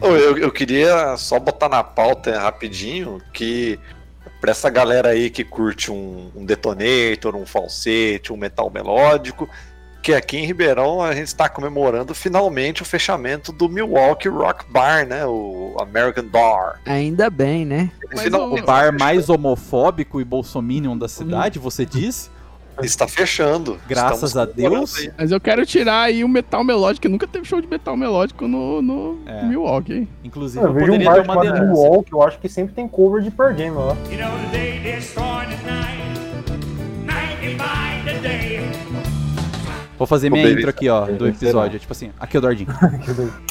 Eu, eu queria só botar na pauta rapidinho que pra essa galera aí que curte um, um detonator, um falsete, um metal melódico, que aqui em Ribeirão a gente está comemorando finalmente o fechamento do Milwaukee Rock Bar, né? O American Bar. Ainda bem, né? Finalmente o bar mais homofóbico e bolsominion da cidade, você diz? Está fechando. Graças Estamos a Deus. Mas eu quero tirar aí o metal melódico, que nunca teve show de metal melódico no, no É. Milwaukee, hein? Inclusive, Eu eu vejo um poderia bar ter uma denúncia. Milwaukee, eu acho que sempre tem cover de Pearl Jam lá. You know the day destroyed at night, night divine the day. Vou fazer minha intro aqui, ó, do episódio. Tipo assim, aqui é o Dordinho.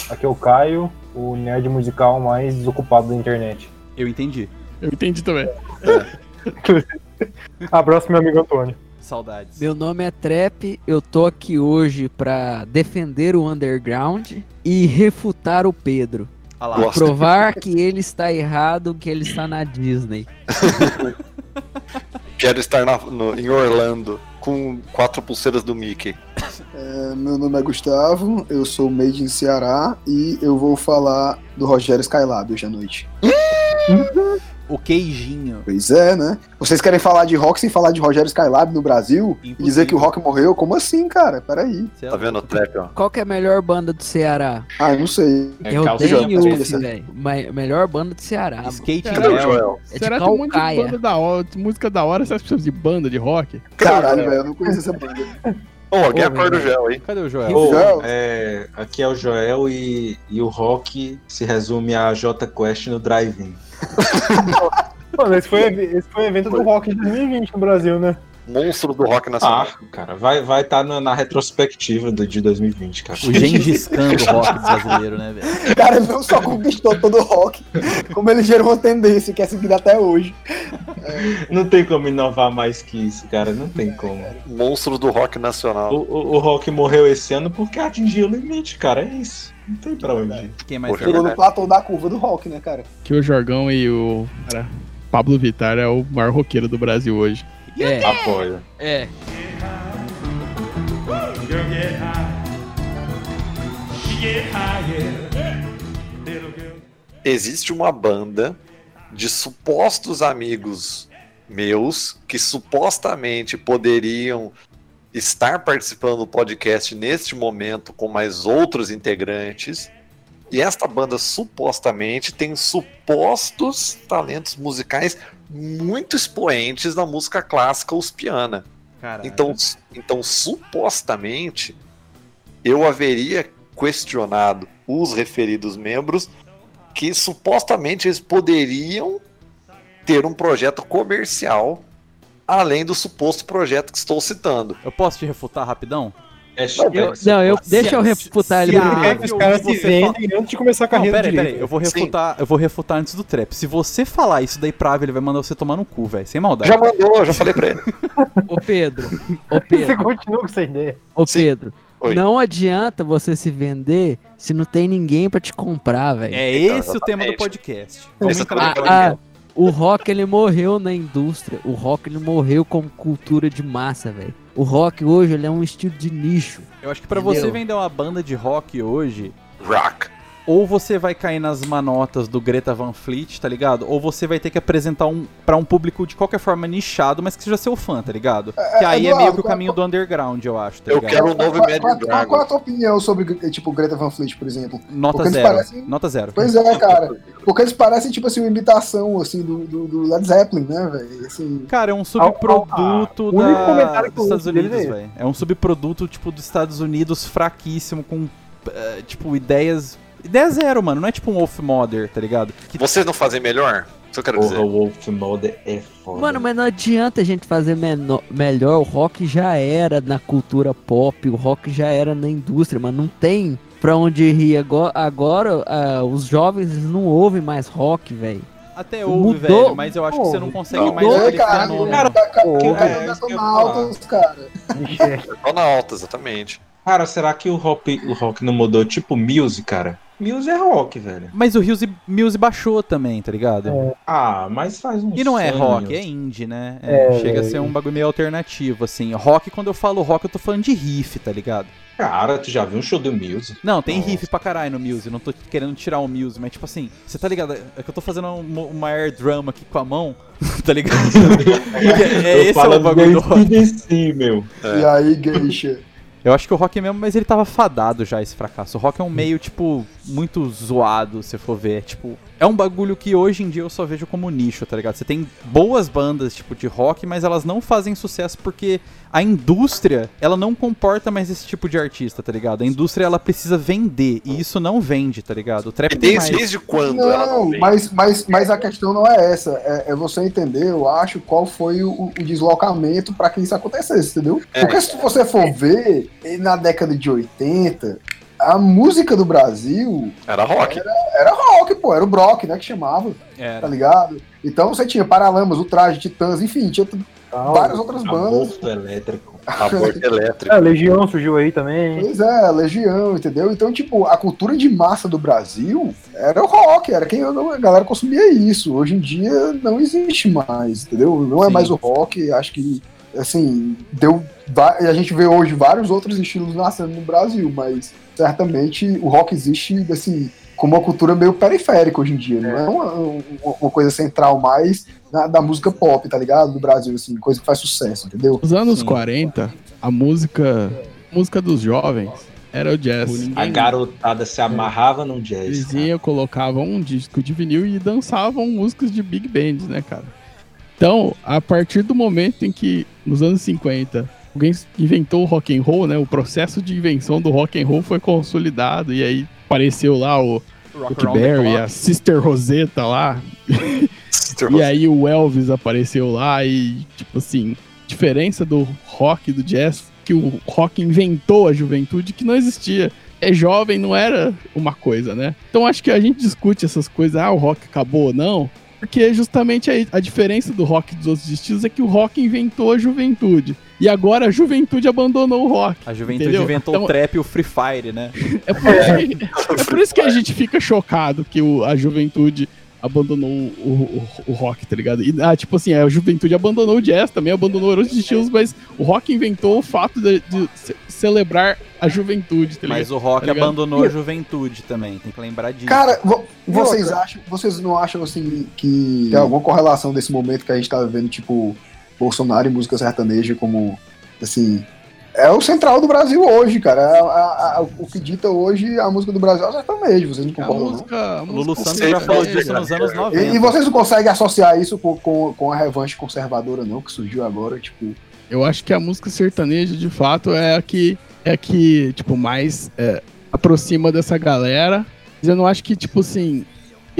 Aqui é o Caio, o nerd musical mais desocupado da internet. Eu entendi. Eu entendi também. Abraço, meu amigo Antônio. Saudades. Meu nome é Trap, eu tô aqui hoje pra defender o underground e refutar o Pedro. Ah lá. Gosto. Provar que ele está errado, que ele está na Disney. Quero estar na- no- em Orlando com quatro pulseiras do Mickey. É, meu nome é Gustavo, eu sou made in Ceará e eu vou falar do Rogério Skylab hoje à noite. O queijinho. Pois é, né? Vocês querem falar de rock sem falar de Rogério Skylab no Brasil? E dizer que o rock morreu? Como assim, cara? Peraí. Cê é Tá vendo o trap, ó? Qual que é a melhor banda do Ceará? Ah, eu não sei. É eu tenho Uf, essa- velho. Melhor banda do Ceará. Skate Cadê. Joel? É Será que tem um monte de banda da hora, de música da hora, você acha que precisa de banda de rock? Caralho, velho, eu não conheço essa banda. Ô, alguém acorda o gel aí. Cadê o Joel? Ô, Joel. é, aqui é o Joel e, e o rock se resume a J Quest no drive-in. Mano, esse foi, esse foi o evento do rock de 2020 no Brasil, né? Monstro do rock nacional. Ah, cara, vai vai estar na, na retrospectiva do, de 2020, cara. O Gengis Khan do rock brasileiro, né, velho? Cara, ele não só conquistou todo o rock, como ele gerou uma tendência que é seguida até hoje. Não tem como inovar mais que isso, cara. Não tem como. Monstro do rock O, nacional. o, o rock morreu esse ano porque atingiu o limite, cara. É isso. Não tem pra onde. ir. Quem mais? Chegou no platô da curva do rock, né, cara? Que o Jorgão e o cara, Pablo Vittar é o maior roqueiro do Brasil hoje. É, é. Little girl. Existe uma banda de supostos amigos meus que supostamente poderiam estar participando do podcast neste momento com mais outros integrantes. E esta banda supostamente tem supostos talentos musicais muito expoentes na música clássica uspiana. Caraca. Então, então, supostamente, eu haveria questionado os referidos membros que supostamente eles poderiam ter um projeto comercial além do suposto projeto que estou citando. Eu posso te refutar rapidão? Hashtag Eu- não, eu, deixa eu refutar ele primeiro. Os caras se você vendem antes de começar a Não, carreira peraí, direito. peraí, eu vou refutar, eu vou refutar antes do trap. Se você falar isso daí pra ele vai mandar você tomar no cu, velho. Sem maldade. Já mandou, eu já falei pra ele. Ô Pedro, ô Você Pedro, continua com essa ideia. ô Sim. Oi. Não adianta você se vender se não tem ninguém pra te comprar, velho. É Então, esse o tema do podcast. Vamos entrar. Ah, ah, o rock ele morreu na indústria. O rock ele morreu como cultura de massa, velho. O rock hoje ele é um estilo de nicho. Eu acho que pra Entendeu? você vender uma banda de rock hoje, Rock. Ou você vai cair nas manotas do Greta Van Fleet, tá ligado? Ou você vai ter que apresentar um para um público de qualquer forma nichado, mas que seja seu fã, tá ligado? Que aí é Eduardo, meio que o qual- caminho do underground, eu acho, tá Eu ligado? quero um novo Qual, Imagine qual- qual- qual é Dragon. a tua opinião sobre, tipo, Greta Van Fleet, por exemplo? Nota Porque eles zero. parecem- Nota zero. Pois é, cara. Porque eles parecem, tipo assim, uma imitação, assim, do, do, do Led Zeppelin, né, velho? Assim, Cara, é um Ah, subproduto o único da- comentário que dos Estados Unidos, é velho. É um subproduto, tipo, dos Estados Unidos fraquíssimo, com, eh, tipo, ideias... Ideia zero, mano. Não é tipo um Wolf Mother, tá ligado? Que Vocês não fazem melhor? Isso eu quero Porra, dizer. o Wolf Mother é foda. Mano, mas não adianta a gente fazer menor- melhor. O rock já era na cultura pop, o rock já era na indústria, mas não tem pra onde rir. Agora, agora ah, os jovens não ouvem mais rock, velho. até ouve, Mudou. velho, mas eu acho que você não consegue Não, mais mudou, aquele cara, fenômeno. cara, cara, cara, Pô, cara, é, cara, eu ia altos, cara. Tô na alta, exatamente. Cara, será que o rock, o rock não mudou tipo Muse, cara? Muse é rock, velho. Mas o Muse, Muse baixou também, tá ligado? Ah, mas faz um E não é rock, é indie, né? É, É, chega a é. ser um bagulho meio alternativo, assim. Rock, quando eu falo rock, eu tô falando de riff, tá ligado? Cara, tu já viu um show do Muse? Não, tem Nossa. riff pra caralho no Muse, não tô querendo tirar o Muse, mas tipo assim, você tá ligado? É que eu tô fazendo um- uma air drum aqui com a mão, tá ligado? Porque é, esse é o bagulho do rock. sim, meu. É. E aí, Geisha? Eu acho que o rock é mesmo, mas ele tava fadado já esse fracasso. O rock é um meio, tipo, muito zoado, se for ver. Tipo, é um bagulho que hoje em dia eu só vejo como nicho, tá ligado? Você tem boas bandas, tipo, de rock, mas elas não fazem sucesso porque a indústria, ela não comporta mais esse tipo de artista, tá ligado? A indústria, ela precisa vender, e isso não vende, tá ligado? O trap E desde, mais... desde quando ela não Não, vem? mas, mas, mas a questão não é essa. É, é você entender, eu acho, qual foi o, o deslocamento para que isso acontecesse, entendeu? É. Porque se você for ver, na década de 80, a música do Brasil Era rock. era rock, pô, era o Brock, né, que chamava, tá Era. ligado? Então você tinha Paralamas, o Traje, Titãs, enfim, tinha Tal. várias outras bandas. Aborto elétrico. Aborto elétrico. É, Legião surgiu aí também. Pois é, Legião, entendeu? Então, tipo, a cultura de massa do Brasil era o rock, era quem a galera consumia isso. Hoje em dia não existe mais, entendeu? Não é Sim. mais o rock, acho que, assim, deu. A gente vê hoje vários outros estilos nascendo no Brasil, mas certamente o rock existe, assim, como uma cultura meio periférica hoje em dia, não é uma, uma- uma coisa central mais da, da música pop, tá ligado? Do Brasil, assim, coisa que faz sucesso, entendeu? Nos anos Sim. 40, a música, a música dos jovens era o jazz. A garotada se amarrava num jazz. Eles cara. iam, colocavam um disco de vinil e dançavam músicas de big band, né, cara? Então, a partir do momento em que, nos anos 50, alguém inventou o rock and roll, né? O processo de invenção do rock and roll foi consolidado e aí apareceu lá o Rock Berry, a Sister Rosetta lá, e aí o Elvis apareceu lá e, tipo assim, diferença do rock e do jazz, que o rock inventou a juventude que não existia. É jovem, não era uma coisa, né? Então acho que a gente discute essas coisas, ah, o rock acabou ou não, porque justamente a, a diferença do rock dos outros estilos é que o rock inventou a juventude. E agora a juventude abandonou o rock. A juventude Entendeu? inventou Então- o trap e o Free Fire, né? É por, é por isso que a gente fica chocado que o- a juventude abandonou o, o- o rock, tá ligado? E, ah, tipo assim, a juventude abandonou o jazz também, abandonou outros estilos, mas o rock inventou o fato de, de ce- celebrar a juventude, tá ligado? Mas o rock Tá abandonou a juventude também, tem que lembrar disso. Cara, vo- vocês acham, vocês não acham assim que tem alguma correlação desse momento que a gente tá vivendo, tipo, Bolsonaro e música sertaneja como assim, é o central do Brasil hoje, cara. É a- a- a- o que dita hoje a música do Brasil é o sertanejo, vocês não A concordam, não? música, a O Lulu Santos já falou né, disso cara? nos anos E, 90. e vocês não conseguem associar isso com, com, com a revanche conservadora, não, que surgiu agora, tipo. Eu acho que a música sertaneja, de fato, é a que, é a que tipo, mais é, aproxima dessa galera. Mas eu não acho que, tipo assim,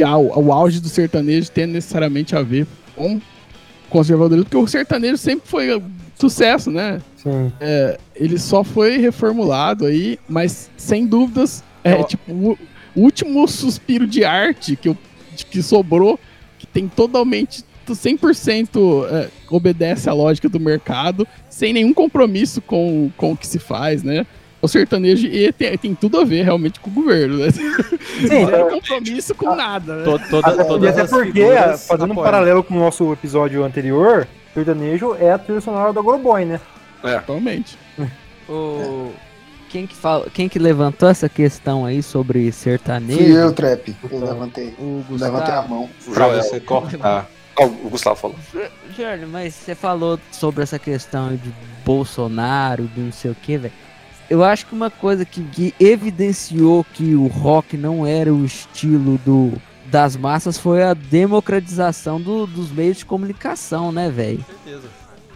a- o auge do sertanejo tenha necessariamente a ver com conservadorismo, porque o sertanejo sempre foi sucesso, né? Sim. Ele só foi reformulado aí, mas sem dúvidas, é Eu- tipo o último suspiro de arte que, eu, que sobrou, que tem totalmente 100% é, obedece à lógica do mercado, sem nenhum compromisso com, com o que se faz, né? O sertanejo e tem, tem tudo a ver realmente com o governo, né? Sim, Zero compromisso com nada, né? Toda- e até porque, figuras fazendo um paralelo com o nosso episódio anterior, sertanejo é a trilha sonora do Agroboy, né? Totalmente. O... Quem, que fala... Quem que levantou essa questão aí sobre sertanejo? Fui eu, Trap. Eu levantei. O Levantei a Gustavo. mão. Pra você cortar. O Gustavo falou. Jorge, mas você falou sobre essa questão de Bolsonaro, de não sei o que, velho. Eu acho que uma coisa que, que evidenciou que o rock não era o estilo do das massas foi a democratização do- dos meios de comunicação, né, velho? certeza.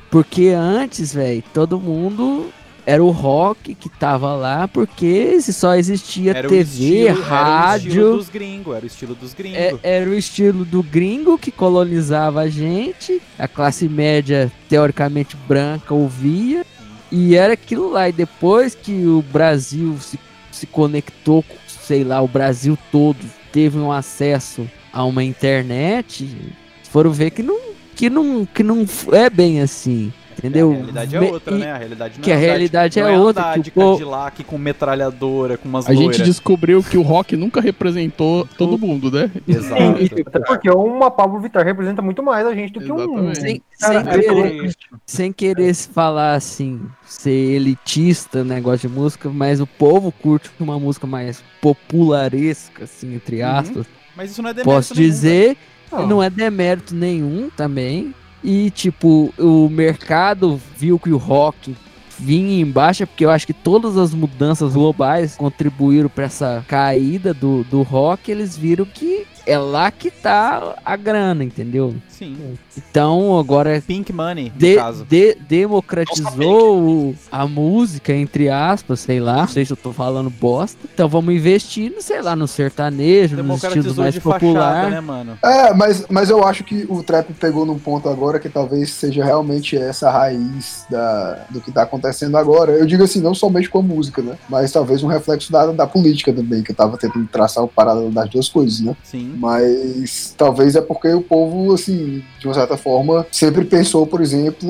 Porque antes, velho, todo mundo era o rock que tava lá porque se só existia Era TV, estilo- Era o estilo rádio. dos gringos, era o estilo dos gringos. É- era o estilo do gringo que colonizava a gente, a classe média teoricamente branca ouvia, e era aquilo lá. E depois que o Brasil se, se conectou, com, sei lá, o Brasil todo teve um acesso a uma internet, foram ver que não, que não, que não é bem assim. Entendeu? A realidade é outra, e- né? A realidade não que é a realidade não é outra, que o Cadillac com metralhadora, com umas A gente loiras. descobriu que o rock nunca representou todo mundo, né? Exato. Até porque uma Pablo Vittar representa muito mais a gente do que um. Exatamente. Sem, Cara, sem é querer, sem querer se falar assim, ser elitista, negócio de música, mas o povo curte uma música mais popularesca, assim, entre aspas. Mas isso não é demérito Posso nenhum, dizer, Não. não é demérito nenhum também. E, tipo, o mercado viu que o rock vinha em baixa, porque eu acho que todas as mudanças globais contribuíram para essa caída do, do rock. Eles viram que é lá que tá a grana, entendeu? Sim. Então, agora Pink Money, no de- caso. de- democratizou o- a música, entre aspas, sei lá. Não sei se eu tô falando bosta. Então vamos investir, no, sei lá, no sertanejo, nos estilos mais de popular. fachada, né, mano? É, mas, mas eu acho que o trap pegou num ponto agora que talvez seja realmente essa raiz da, do que tá acontecendo agora. Eu digo assim, não somente com a música, né? Mas talvez um reflexo da, da política também, que eu tava tentando traçar o paralelo das duas coisas, né? Sim. Mas talvez é porque o povo, assim, de uma certa forma, sempre pensou, por exemplo,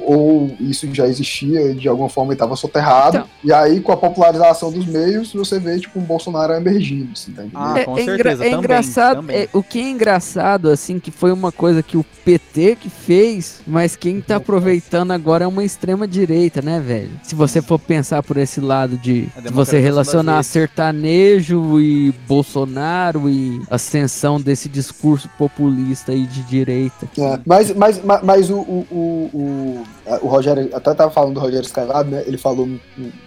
ou isso já existia de alguma forma e estava soterrado. Então- E aí, com a popularização dos meios, você vê, tipo, um Bolsonaro emergindo, assim, tá entendendo? Ah, É, com é engra- certeza, é também, engraçado, também. é, o que é engraçado, assim, que foi uma coisa que o PT que fez, mas quem tá aproveitando agora é uma extrema direita, né, velho? Se você for pensar por esse lado de, você relacionar sertanejo e Bolsonaro e ascensão desse discurso populista aí de direita. É, mas mas, mas, mas o, o, o, o, Rogério, até tava falando do Rogério Skylab, né? Ele falou um,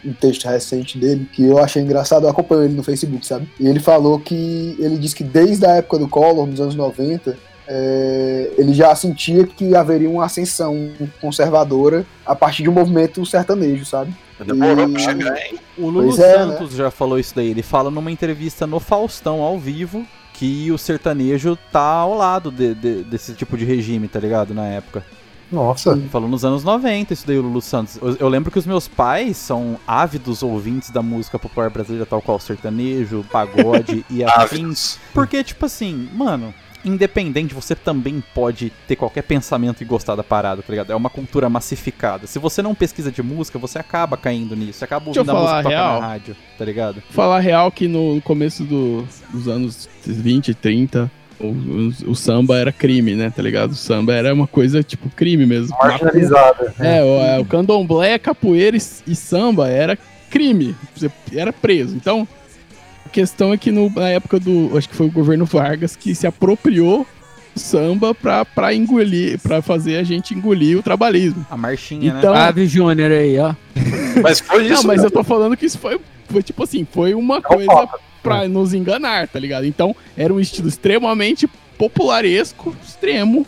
um texto recente dele que eu achei engraçado, eu acompanho ele no Facebook, sabe? E ele falou que ele disse que desde a época do Collor, nos anos 90, é, ele já sentia que haveria uma ascensão conservadora a partir de um movimento sertanejo, sabe? Demorou E- pra chegar, hein? O Lulu é, Santos já falou isso daí. Ele fala numa entrevista no Faustão ao vivo que o sertanejo tá ao lado de- de- desse tipo de regime, tá ligado? Na época. Nossa. Falou nos anos 90 isso daí, o Lulu Santos. Eu, eu lembro que os meus pais são ávidos ouvintes da música popular brasileira, tal qual sertanejo, pagode e afins. Porque, tipo assim, mano, independente, você também pode ter qualquer pensamento e gostar da parada, tá ligado? É uma cultura massificada. Se você não pesquisa de música, você acaba caindo nisso. Você acaba Deixa eu ouvindo a música falar que toca real. na rádio, tá ligado? Falar real que no começo do- dos anos 20, 30, o, o- o samba era crime, né? Tá ligado? O samba era uma coisa tipo crime mesmo. Marginalizada. É, o, é, o candomblé, capoeira e, e samba era crime. Você era preso. Então, a questão é que no- na época do. Acho que foi o governo Vargas que se apropriou do samba pra, pra engolir, pra fazer a gente engolir o trabalhismo. A marchinha, Então- né? Ave Júnior aí, ó. Mas foi isso. Não, mas né? eu tô falando que isso foi, foi tipo assim, foi uma É o coisa foco. pra nos enganar, tá ligado? Então, era um estilo extremamente popularesco, extremo.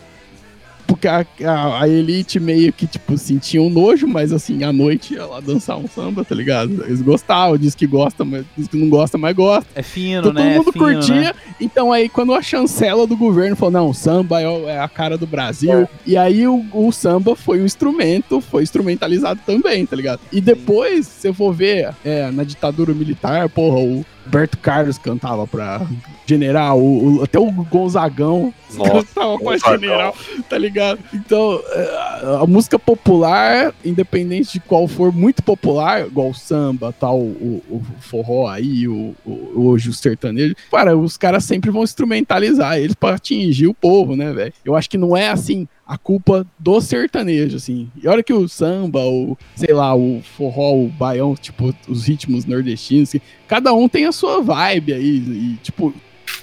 Porque a, a, a elite meio que, tipo, sentia um nojo, mas assim, à noite ia lá dançar um samba, tá ligado? Eles gostavam, diz que gosta, mas diz que não gosta, mas gosta. É fino, Então, né? todo É mundo fino, curtia. né? Então aí, quando a chancela do governo falou, não, samba é, é a cara do Brasil. E aí o, o samba foi um instrumento, foi instrumentalizado também, tá ligado? E depois, se eu for ver, é, na ditadura militar, porra, o Roberto Carlos cantava pra general, o, o- até o Gonzagão Nossa, cantava pra Gonzagão. general, tá ligado? Então, é, a, a música popular, independente de qual for, muito popular, igual o samba, tal, o, o forró aí, o, o- hoje o sertanejo, cara, os caras sempre vão instrumentalizar eles pra atingir o povo, né, velho? Eu acho que não é assim a culpa do sertanejo, assim. E olha que o samba, o, sei lá, o forró, o baião, tipo, os ritmos nordestinos, assim, cada um tem a sua vibe aí, e, tipo,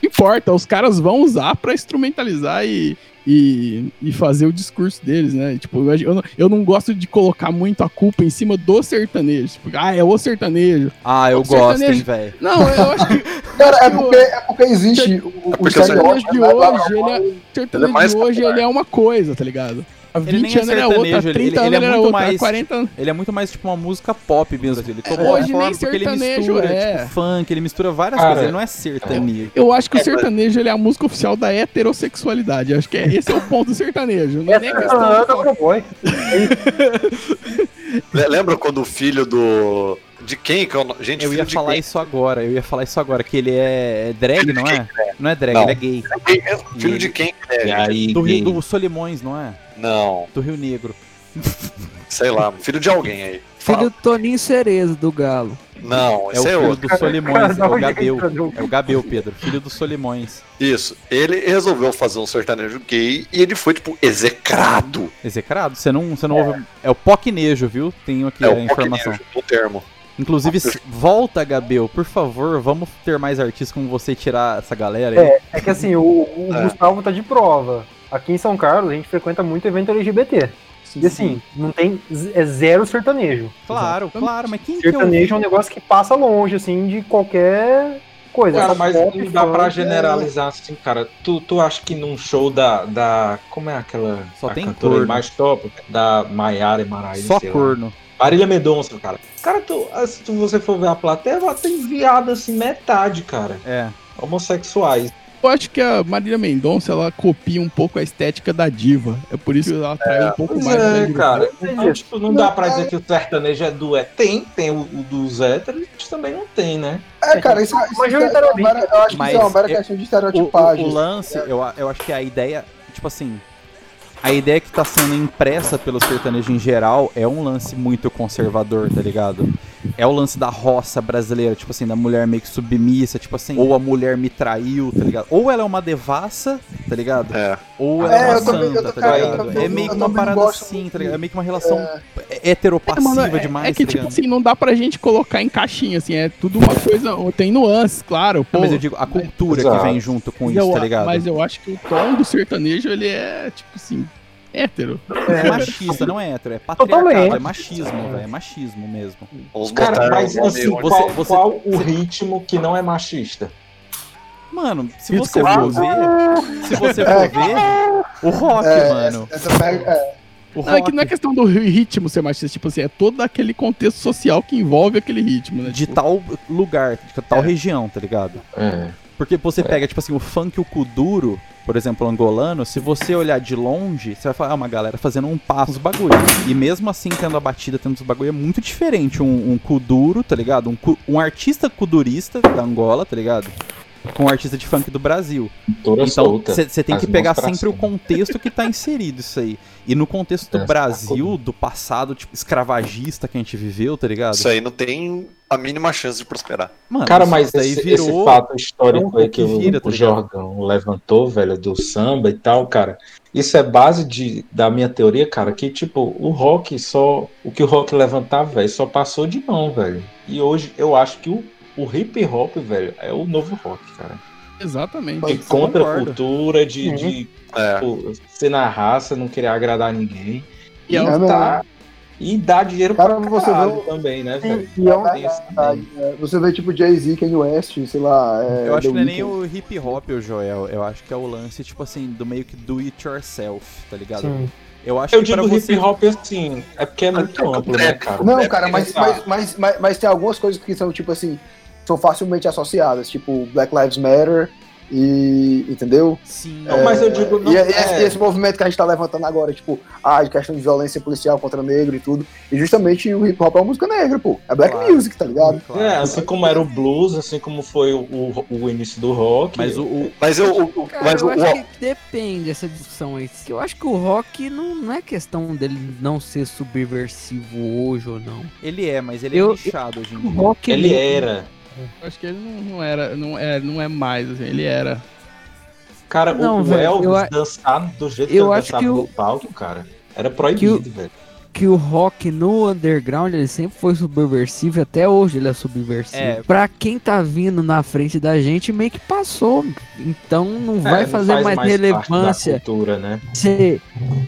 não importa, os caras vão usar pra instrumentalizar e, e, e fazer o discurso deles, né? Tipo, eu, eu não, eu não gosto de colocar muito a culpa em cima do sertanejo. Tipo, ah, é o sertanejo. Ah, eu O gosto, sertanejo- velho. Não, eu acho que Cara, é porque, é porque existe o, o porque o sertanejo de né, lá hoje, ele é, sertanejo é mais de hoje ele é uma coisa, tá ligado? Há 20 Ele nem é anos ele é outra, há sertanejo, 30 ele- ele anos é ele era muito outra, há mais- 40 anos. Ele é muito mais tipo uma música pop mesmo. Ele tomou Hoje nem porque ele sertanejo mistura, é. tipo, funk, ele mistura várias Cara, coisas. Ele não é sertanejo. Eu acho que o sertanejo ele é a música oficial da heterossexualidade. Eu acho que é, esse é o ponto do sertanejo. Não é nem questão Ah, tá Lembra quando o filho do. De quem que é o no- Gente, Eu filho ia de falar quem? isso agora, eu ia falar isso agora, que ele é drag, não é? Não é drag, Não. ele é gay. É? Filho de quem que é? E aí, Do Rio do Solimões, não é? Não. Do Rio Negro. Sei lá, filho de alguém aí. Filho Fala. do Toninho Cerezo do Galo. Não, É o esse é filho outro. do Solimões, é o Gabel. entra, É o Gabel, Pedro, filho do Solimões. Isso. Ele resolveu fazer um sertanejo gay e ele foi, tipo, execrado. Execrado? Você não, você não ouve. É o Pocnejo, viu? Tenho aqui é a o informação. Poquinejo, o termo. Inclusive, volta, Gabel, por favor, vamos ter mais artistas como você tirar essa galera aí. É, é que assim, o, o É. Gustavo tá de prova. Aqui em São Carlos a gente frequenta muito evento LGBT. E assim, não tem. É zero sertanejo. Claro, claro, mas quem que Sertanejo é um negócio que passa longe, assim, de qualquer coisa. Cara, Só mas pop, não dá pra funk, generalizar assim, cara. Tu, tu acha que num show da. da como é aquela. Só a tem cantora corno. mais top? Da Maiara e Maraíza. Só sei lá. Marília Mendonça, cara. Cara, tu, ah, se tu- você for ver a plateia, ela tem viado assim, metade, cara. É. Homossexuais. Eu acho que a Marília Mendonça, ela copia um pouco a estética da diva. É por isso que ela atrai um pouco Pois mais. é, né, cara. Não Então, tipo, não dá pra dizer que o sertanejo é do. É, tem, tem o, o dos héteros, mas também não tem, né? É, cara, isso, isso, Majoritariamente. é uma mera- eu acho que Mas isso é uma mera questão de O, o, estereotipagem. o lance, eu, eu acho que a ideia, tipo assim, a ideia que tá sendo impressa pelo sertanejo em geral é um lance muito conservador, tá ligado? É o lance da roça brasileira, tipo assim, da mulher meio que submissa, tipo assim, ou a mulher me traiu, tá ligado? Ou ela é uma devassa, tá ligado? É. Ou ela É, é uma santa, tô- tá cara, ligado? também- É meio que uma parada assim, tá ligado? É meio que uma relação É, heteropassiva Mano, é, demais, é que, tá tipo assim, não dá pra gente colocar em caixinha, assim, é tudo uma coisa. Tem nuances, claro. Pô, Não, mas eu digo, a cultura que vem junto com mas isso, eu- tá ligado? Mas eu acho que o tom do sertanejo, ele é, tipo assim, hétero. É machista, não é hétero, é patriarcado, é machismo, velho, é machismo mesmo. Vamos Cara, mas o nome assim, onde- você- qual, você- qual o ritmo que não é machista? Mano, se Isso você for ver, se você for ver, o rock, É, mano, Essa, essa pega- é, o Não, é que rock não é questão do ritmo ser machista, tipo assim, é todo aquele contexto social que envolve aquele ritmo, né? de Tipo, tal lugar, de tal região, tá ligado? É. Porque você pega, tipo assim, o funk e o kuduro, por exemplo, angolano, se você olhar de longe, você vai falar, ah, uma galera fazendo um passo, os bagulho. E mesmo assim, tendo a batida, tendo os bagulho, é muito diferente. Um, um kuduro, tá ligado? Um, um artista kudurista da Angola, tá ligado? Com um artista de funk do Brasil. Toda Então, você tem as que pegar sempre o cima. contexto que tá inserido isso aí. E no contexto do É, Brasil, do passado, tipo, escravagista que a gente viveu, tá ligado? Isso aí não tem a mínima chance de prosperar. Mano, Cara, mas esse, virou... esse fato histórico aí que o, vira, tá o? Jordão levantou, velho, do samba e tal, cara, isso é base de, da minha teoria, cara, que, tipo, o rock só. O que o rock levantava, velho, só passou de mão, velho. E hoje eu acho que o, o hip hop, velho, é o novo rock, cara. Exatamente. De contracultura, de, Uhum. de É. pô, ser na raça, não querer agradar ninguém. E é E, tá, e dá dinheiro Cara, pra você vê também, né, velho? e é verdade, é, Você vê tipo Jay-Z, Kanye West, sei lá. É, Eu acho The que não é nem o hip hop, o Joel. Eu acho que é o lance, tipo assim, do meio que do it yourself, tá ligado? Sim. Eu acho Eu que digo você. hip hop assim, é porque é muito amplo, né, cara? Não, É cara, porque, mas, tá, mas, mas, mas, mas tem algumas coisas que são, tipo assim, são facilmente associadas, tipo Black Lives Matter e. Entendeu? Sim. Não, mas eu digo, não e, é- esse, esse movimento que a gente tá levantando agora, tipo, ah, de questão de violência policial contra negro e tudo. E justamente o hip hop é uma música negra, pô. É black Claro. music, tá ligado? Claro. É, assim como era o blues, assim como foi o, o, o início do rock. Mas o, o- Mas eu. o- o- Cara, mas eu o, acho o- que depende dessa discussão aí. Eu acho que o rock não, não é questão dele não ser subversivo hoje ou não. ele é, mas ele Eu- é nichado hoje em O dia. rock ele era. Eu acho que ele não, não era, não é, não é mais, assim, ele era. Cara, o- Não, o, velho, Elvis eu dançar do jeito eu que ele dançava que o- no palco, cara, era proibido, velho. que o rock no underground ele sempre foi subversivo e até hoje ele é subversivo. É. Pra quem tá vindo na frente da gente, meio que passou. Então não vai É, não fazer faz mais, parte relevância cultura, né? ser,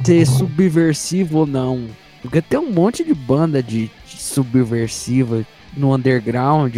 ser subversivo ou não. Porque tem um monte de banda de, de subversiva no underground.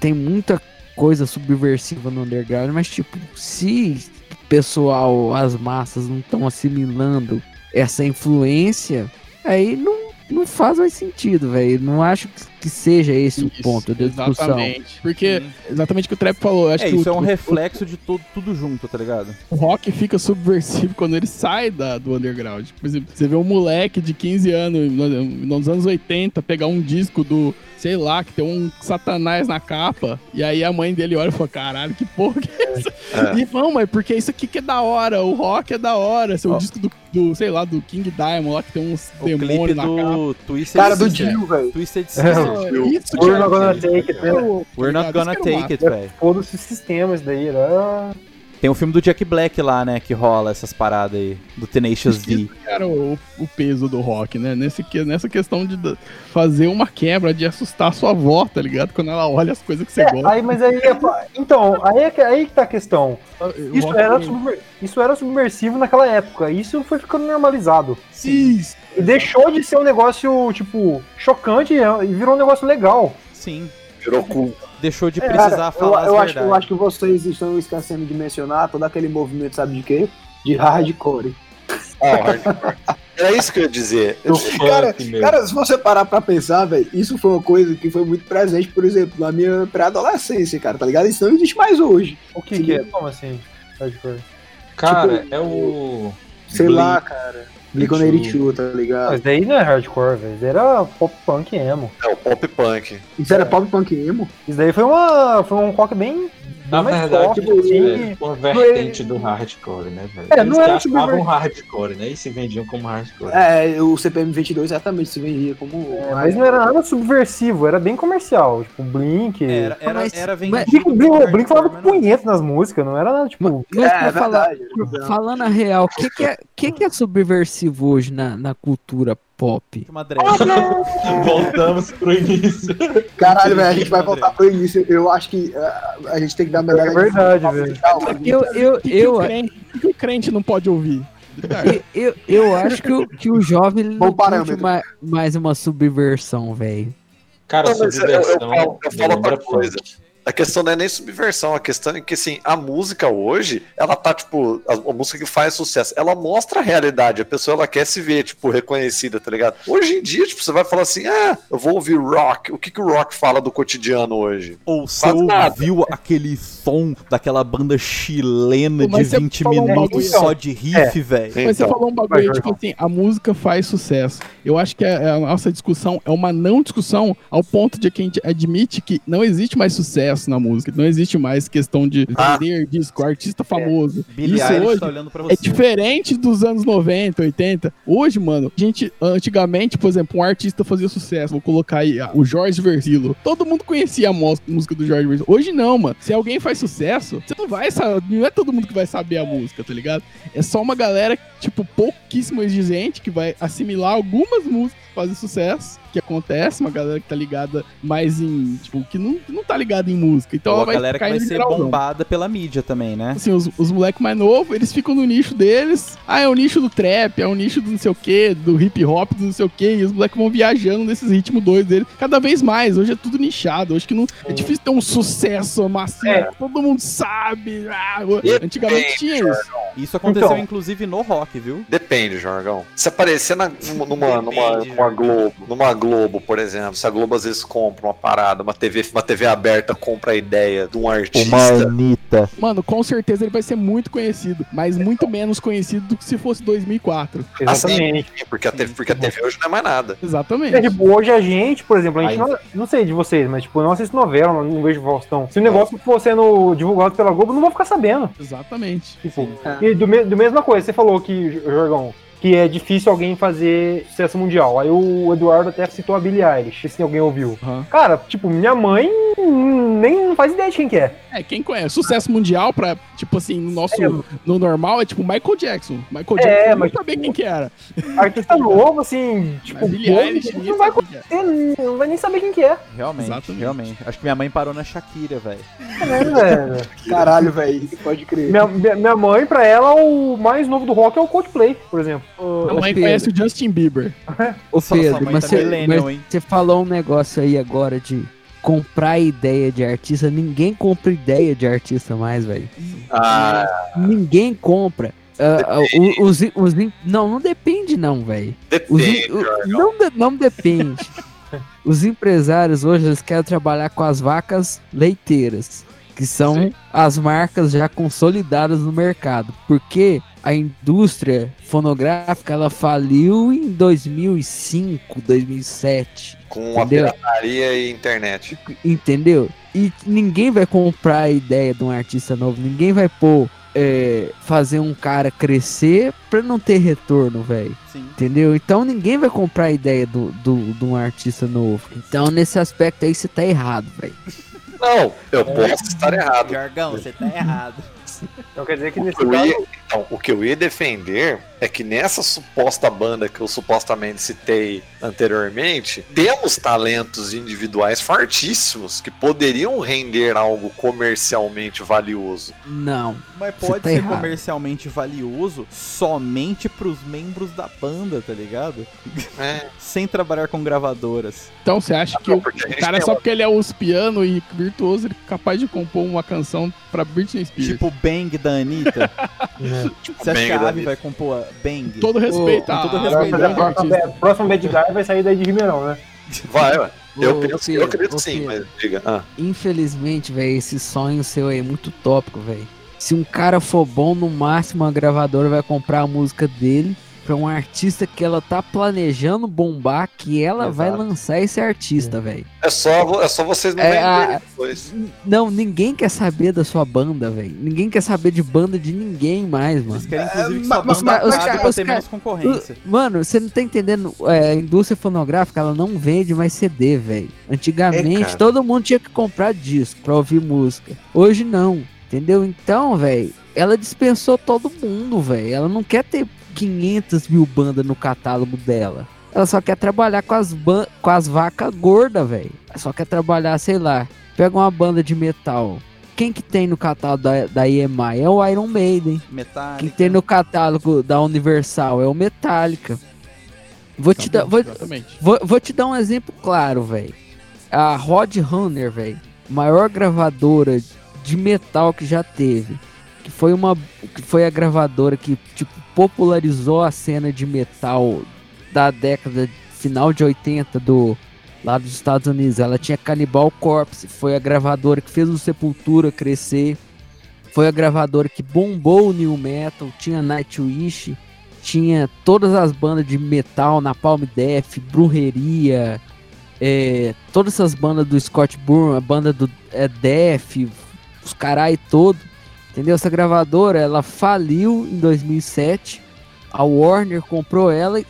Tem muita coisa subversiva no underground, mas tipo, se pessoal, as massas não estão assimilando essa influência, aí não, não faz mais sentido, velho. Não acho que, seja esse o Isso, ponto da discussão. Exatamente. Porque, exatamente o que o Trap falou, acho É, que isso o, é um o- reflexo de tudo, tudo junto, tá ligado? o rock fica subversivo quando ele sai da, do underground. Por exemplo, você vê um moleque de 15 anos, no- nos anos 80, pegar um disco do, sei lá, que tem um satanás na capa, e aí a mãe dele olha e fala, caralho, que porra que é essa? É. E vão, mas porque isso aqui que é da hora, o rock é da hora, seu Ó. disco do do, sei lá, do King Diamond lá que tem uns O clipe demônios na capa. do Twisted Cara do. Dio, velho. Twisted É, Sister. É, Isso que We're era- not gonna take it, né? We're not gonna take it, velho. Foda-se o sistema, isso daí era. Tem o filme do Jack Black lá, né, que rola essas paradas aí, do Tenacious D. era o, o peso do rock, né? Nesse, que- nessa questão de fazer uma quebra, de assustar a sua avó, tá ligado? Quando ela olha as coisas que você É, gosta. aí, mas aí. é Então, aí, é que- aí que tá a questão. O Isso era, isso era subversivo naquela época. Isso foi ficando normalizado. Sim, E deixou de ser um negócio, tipo, chocante e virou um negócio legal. Sim. Virou cu. Deixou de É, precisar Cara, eu, falar eu as acho, eu acho que vocês estão esquecendo de mencionar todo aquele movimento, sabe de quê? De hardcore. Ah, hardcore. Era isso que eu ia dizer. Cara. Cara, se você parar pra pensar, velho, isso foi uma coisa que foi muito presente, por exemplo, na minha pré-adolescência, cara, tá ligado? Isso não existe mais hoje. O que, que é? Como assim? Hardcore? Cara, é o. Sei Blink. lá, cara. Blink-182, tá ligado? Mas daí não é hardcore, velho. Isso daí era pop punk emo. É o pop punk. Isso era pop punk emo? Isso daí foi, uma, foi um rock bem. Na bem verdade, soft, assim. é uma vertente do hardcore, né, velho? É, Eles não era achavam subver- hardcore, né? E se vendiam como hardcore. É, o CPM 22 exatamente se vendia como. É, mas não era nada subversivo, era bem comercial. Tipo, Blink. Era, era, Mas- era O vendido. Blink, o Blink, o como Blink falava mas punheta nas músicas, não era nada, tipo. Mas É, pra é falar, é falando a real, o que, que, é, que, que é subversivo hoje na, na cultura pop? Uma drag. Voltamos pro início. Caralho, velho, a gente vai voltar pro início. Eu acho que ah, a gente tem que dar medalha. É verdade, velho. Eu, eu, O que, que eu, o crente, o que que o crente não pode ouvir? eu, eu, eu acho que o, que o jovem não curte parâmetro. mais, mais uma subversão, velho. Cara, Não, mas eu, eu subversão. falo, eu falo outra coisa. punk. A questão não é nem subversão, a questão é que assim, a música hoje, ela tá, tipo, a, a música que faz sucesso, ela mostra a realidade, a pessoa ela quer se ver, tipo, reconhecida, tá ligado? Hoje em dia, tipo, você vai falar assim, ah, eu vou ouvir rock. O que, que o rock fala do cotidiano hoje? Ou você ouviu aquele som daquela banda chilena Pô, de mas você 20 falou um minutos só de riff, velho? Mas você Então, falou um bagulho, tipo assim, a música faz sucesso. Eu acho que a, a nossa discussão é uma não discussão ao ponto de que a gente admite que não existe mais sucesso na música, não existe mais questão de Ah. vender disco, artista famoso. Billie Isso Eilish hoje tá olhando pra você. é diferente dos anos 90, 80. Hoje, mano, gente, antigamente, por exemplo, um artista fazia sucesso. Vou colocar aí ah, o Jorge Versilo. Todo mundo conhecia a música do Jorge Versilo. Hoje não, mano. Se alguém faz sucesso, você não vai saber. Não é todo mundo que vai saber a música, tá ligado? É só uma galera, tipo, pouquíssimo exigente que vai assimilar algumas músicas fazem sucesso. Que acontece, uma galera que tá ligada mais em. Tipo, que não, que não tá ligada em música. Então Ou ela a vai galera que vai ser bombada pela mídia também, né? Assim, os, os moleques mais novos, eles ficam no nicho deles. Ah, é o nicho do trap, é o nicho do não sei o que, do hip hop, do não sei o que. E os moleques vão viajando nesses ritmos doidos deles. Cada vez mais. Hoje é tudo nichado. Hoje que não. É difícil ter um sucesso massivo. É. Todo mundo sabe. Ah, antigamente tinha isso. Isso aconteceu Então. inclusive no rock, viu? Depende, Jorgão. Se aparecer na- numa, numa, numa, Globo, numa Globo, por exemplo, se a Globo às vezes compra uma parada, uma TV, uma TV aberta compra a ideia de um artista. Anitta. Mano, com certeza ele vai ser muito conhecido. Mas muito menos conhecido do que se fosse 2004. Exatamente. Sim, porque a TV, porque a TV hoje não é mais nada. Exatamente. É, tipo, hoje a gente, por exemplo, a gente Aí. não, não sei de vocês, mas tipo, eu não assisto novela, não, não vejo Faustão. Se o negócio for sendo divulgado pela Globo, eu não vou ficar sabendo. Exatamente. Tipo, É. e do, me, do mesma coisa, você falou que, Jorgão, que é difícil alguém fazer sucesso mundial. Aí o Eduardo até citou a Billie Eilish, se alguém ouviu. Aham. Cara, tipo, minha mãe nem faz ideia de quem que é. É, quem conhece? Sucesso mundial pra, tipo assim, no nosso. É. No normal é tipo Michael Jackson. Michael É, Jackson, eu mas- não sabia quem que era. Artista novo, assim, tipo, Mas Billie Eilish, não vai que é. conhecer, não vai nem saber quem que é. Realmente, Exatamente. realmente. Acho que minha mãe parou na Shakira, velho. É, velho. Caralho, velho. Pode crer. Minha, minha, minha mãe, pra ela, o mais novo do rock é o Coldplay, por exemplo. A Ô, mãe Pedro. conhece o Justin Bieber. Ô sua Pedro, mas tá você millennial, mas hein? você falou um negócio aí agora de comprar ideia de artista. Ninguém compra ideia de artista mais, velho. Ah, Ninguém compra. O- os, os, não, não depende não, velho. Depende. o- não, de- não depende. Os empresários hoje eles querem trabalhar com as vacas leiteiras, que são Sim. as marcas já consolidadas no mercado. Porque a indústria fonográfica ela faliu em 2005, 2007. Com a Entendeu? pirataria e internet. Entendeu? E ninguém vai comprar a ideia de um artista novo, ninguém vai pôr é, fazer um cara crescer pra não ter retorno, velho. Entendeu? Então ninguém vai comprar a ideia do, do, de um artista novo. Então nesse aspecto aí você tá errado, velho. Não, eu posso estar errado. Jargão, você tá errado. Então quer dizer que nesse caso. Então, o que eu ia defender é que nessa suposta banda que eu supostamente citei anteriormente, temos talentos individuais fortíssimos que poderiam render algo comercialmente valioso. Não. Mas pode tá ser errado. comercialmente valioso somente pros membros da banda, tá ligado? É, Sem trabalhar com gravadoras. Então você acha que Não, o, cara, tem só porque ele é os piano e virtuoso, ele é capaz de compor uma canção pra Britney Spears? Tipo Bang da Anitta. Você acha Bang que a Ave vai compor a Bang? todo respeito, com a- todo a- respeito, a- Mas a a- próxima, artista. a próxima Bad Guy vai sair daí de Ribeirão, né? vai, ué. Eu, penso, Pedro, eu acredito sim, mas diga. Ah, Infelizmente, velho, esse sonho seu aí é muito tópico, velho. Se um cara for bom, no máximo a gravadora vai comprar a música dele pra um artista que ela tá planejando bombar, que ela vai Exato. lançar esse artista, velho. é, só, é só vocês não É, a- depois. Não, ninguém quer saber da sua banda, velho. Ninguém quer saber de banda de ninguém mais, mano. Eles querem, inclusive, que mas- sua mas- banda mas os acabe caras- pra ter menos concorrência. Mano, você não tá entendendo. É, a indústria fonográfica, ela não vende mais CD, velho. Antigamente, É, todo mundo tinha que comprar disco pra ouvir música. Hoje não, entendeu? Então, velho, ela dispensou todo mundo, velho. Ela não quer ter 500 mil bandas no catálogo dela. Ela só quer trabalhar com as, ban com as vacas gordas, velho. Ela só quer trabalhar, sei lá. Pega uma banda de metal. Quem que tem no catálogo da, da EMI? É o Iron Maiden. Metallica. Quem tem no catálogo da Universal é o Metallica. Vou te, dar, vou, vou, vou te dar um exemplo claro, velho. A Rod Runner, velho. Maior gravadora de metal que já teve. Que foi uma. Que foi a gravadora que, tipo, popularizou a cena de metal da década final de 80 do. Lá dos Estados Unidos. Ela tinha Cannibal Corpse. Foi a gravadora que fez o Sepultura crescer. Foi a gravadora que bombou o New Metal. Tinha Nightwish. Tinha todas as bandas de metal, Napalm Death, Brujeria, é, todas essas bandas do Scott Burn, a banda do é, Death, os carai todo. Entendeu? Essa gravadora, ela faliu em 2007. A Warner comprou ela. e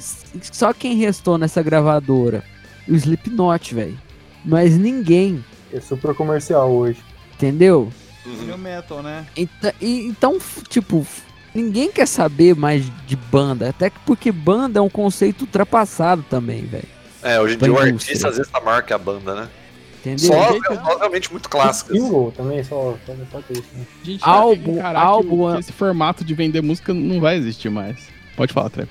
Só quem restou nessa gravadora? O Slipknot, velho. Mas ninguém, É super comercial hoje. entendeu? Uhum. Metal, né? Então, e- então, tipo, ninguém quer saber mais de banda. Até que porque banda é um conceito ultrapassado também, velho. É, hoje em dia o artista às vezes tá maior que a banda, né? Entendeu? Só só realmente muito clássicas. Single também, só, só, isso. Né? Gente Álbum- esse formato de vender música não vai existir mais. Pode falar, Trep.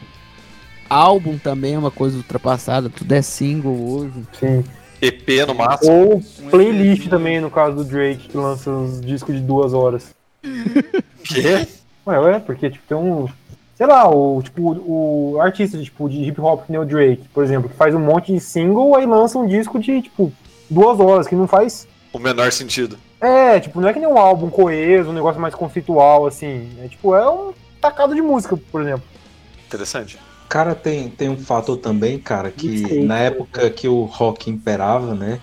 Álbum também é uma coisa ultrapassada. Tudo é single hoje. Sim. EP no máximo. Ou playlist também, no caso do Drake, que lança os discos de duas horas. Quê? Ué, ué, porque tipo, tem um. Sei lá, o, tipo, o artista tipo, de hip hop que nem o Drake, por exemplo, que faz um monte de single, aí lança um disco de, tipo, duas horas, que não faz. O menor sentido. É, tipo, não é que nem um álbum coeso, um negócio mais conceitual, assim. É tipo, é um tacado de música, por exemplo. Interessante. Cara, tem, tem um fator também, cara, que na época que o rock imperava, né?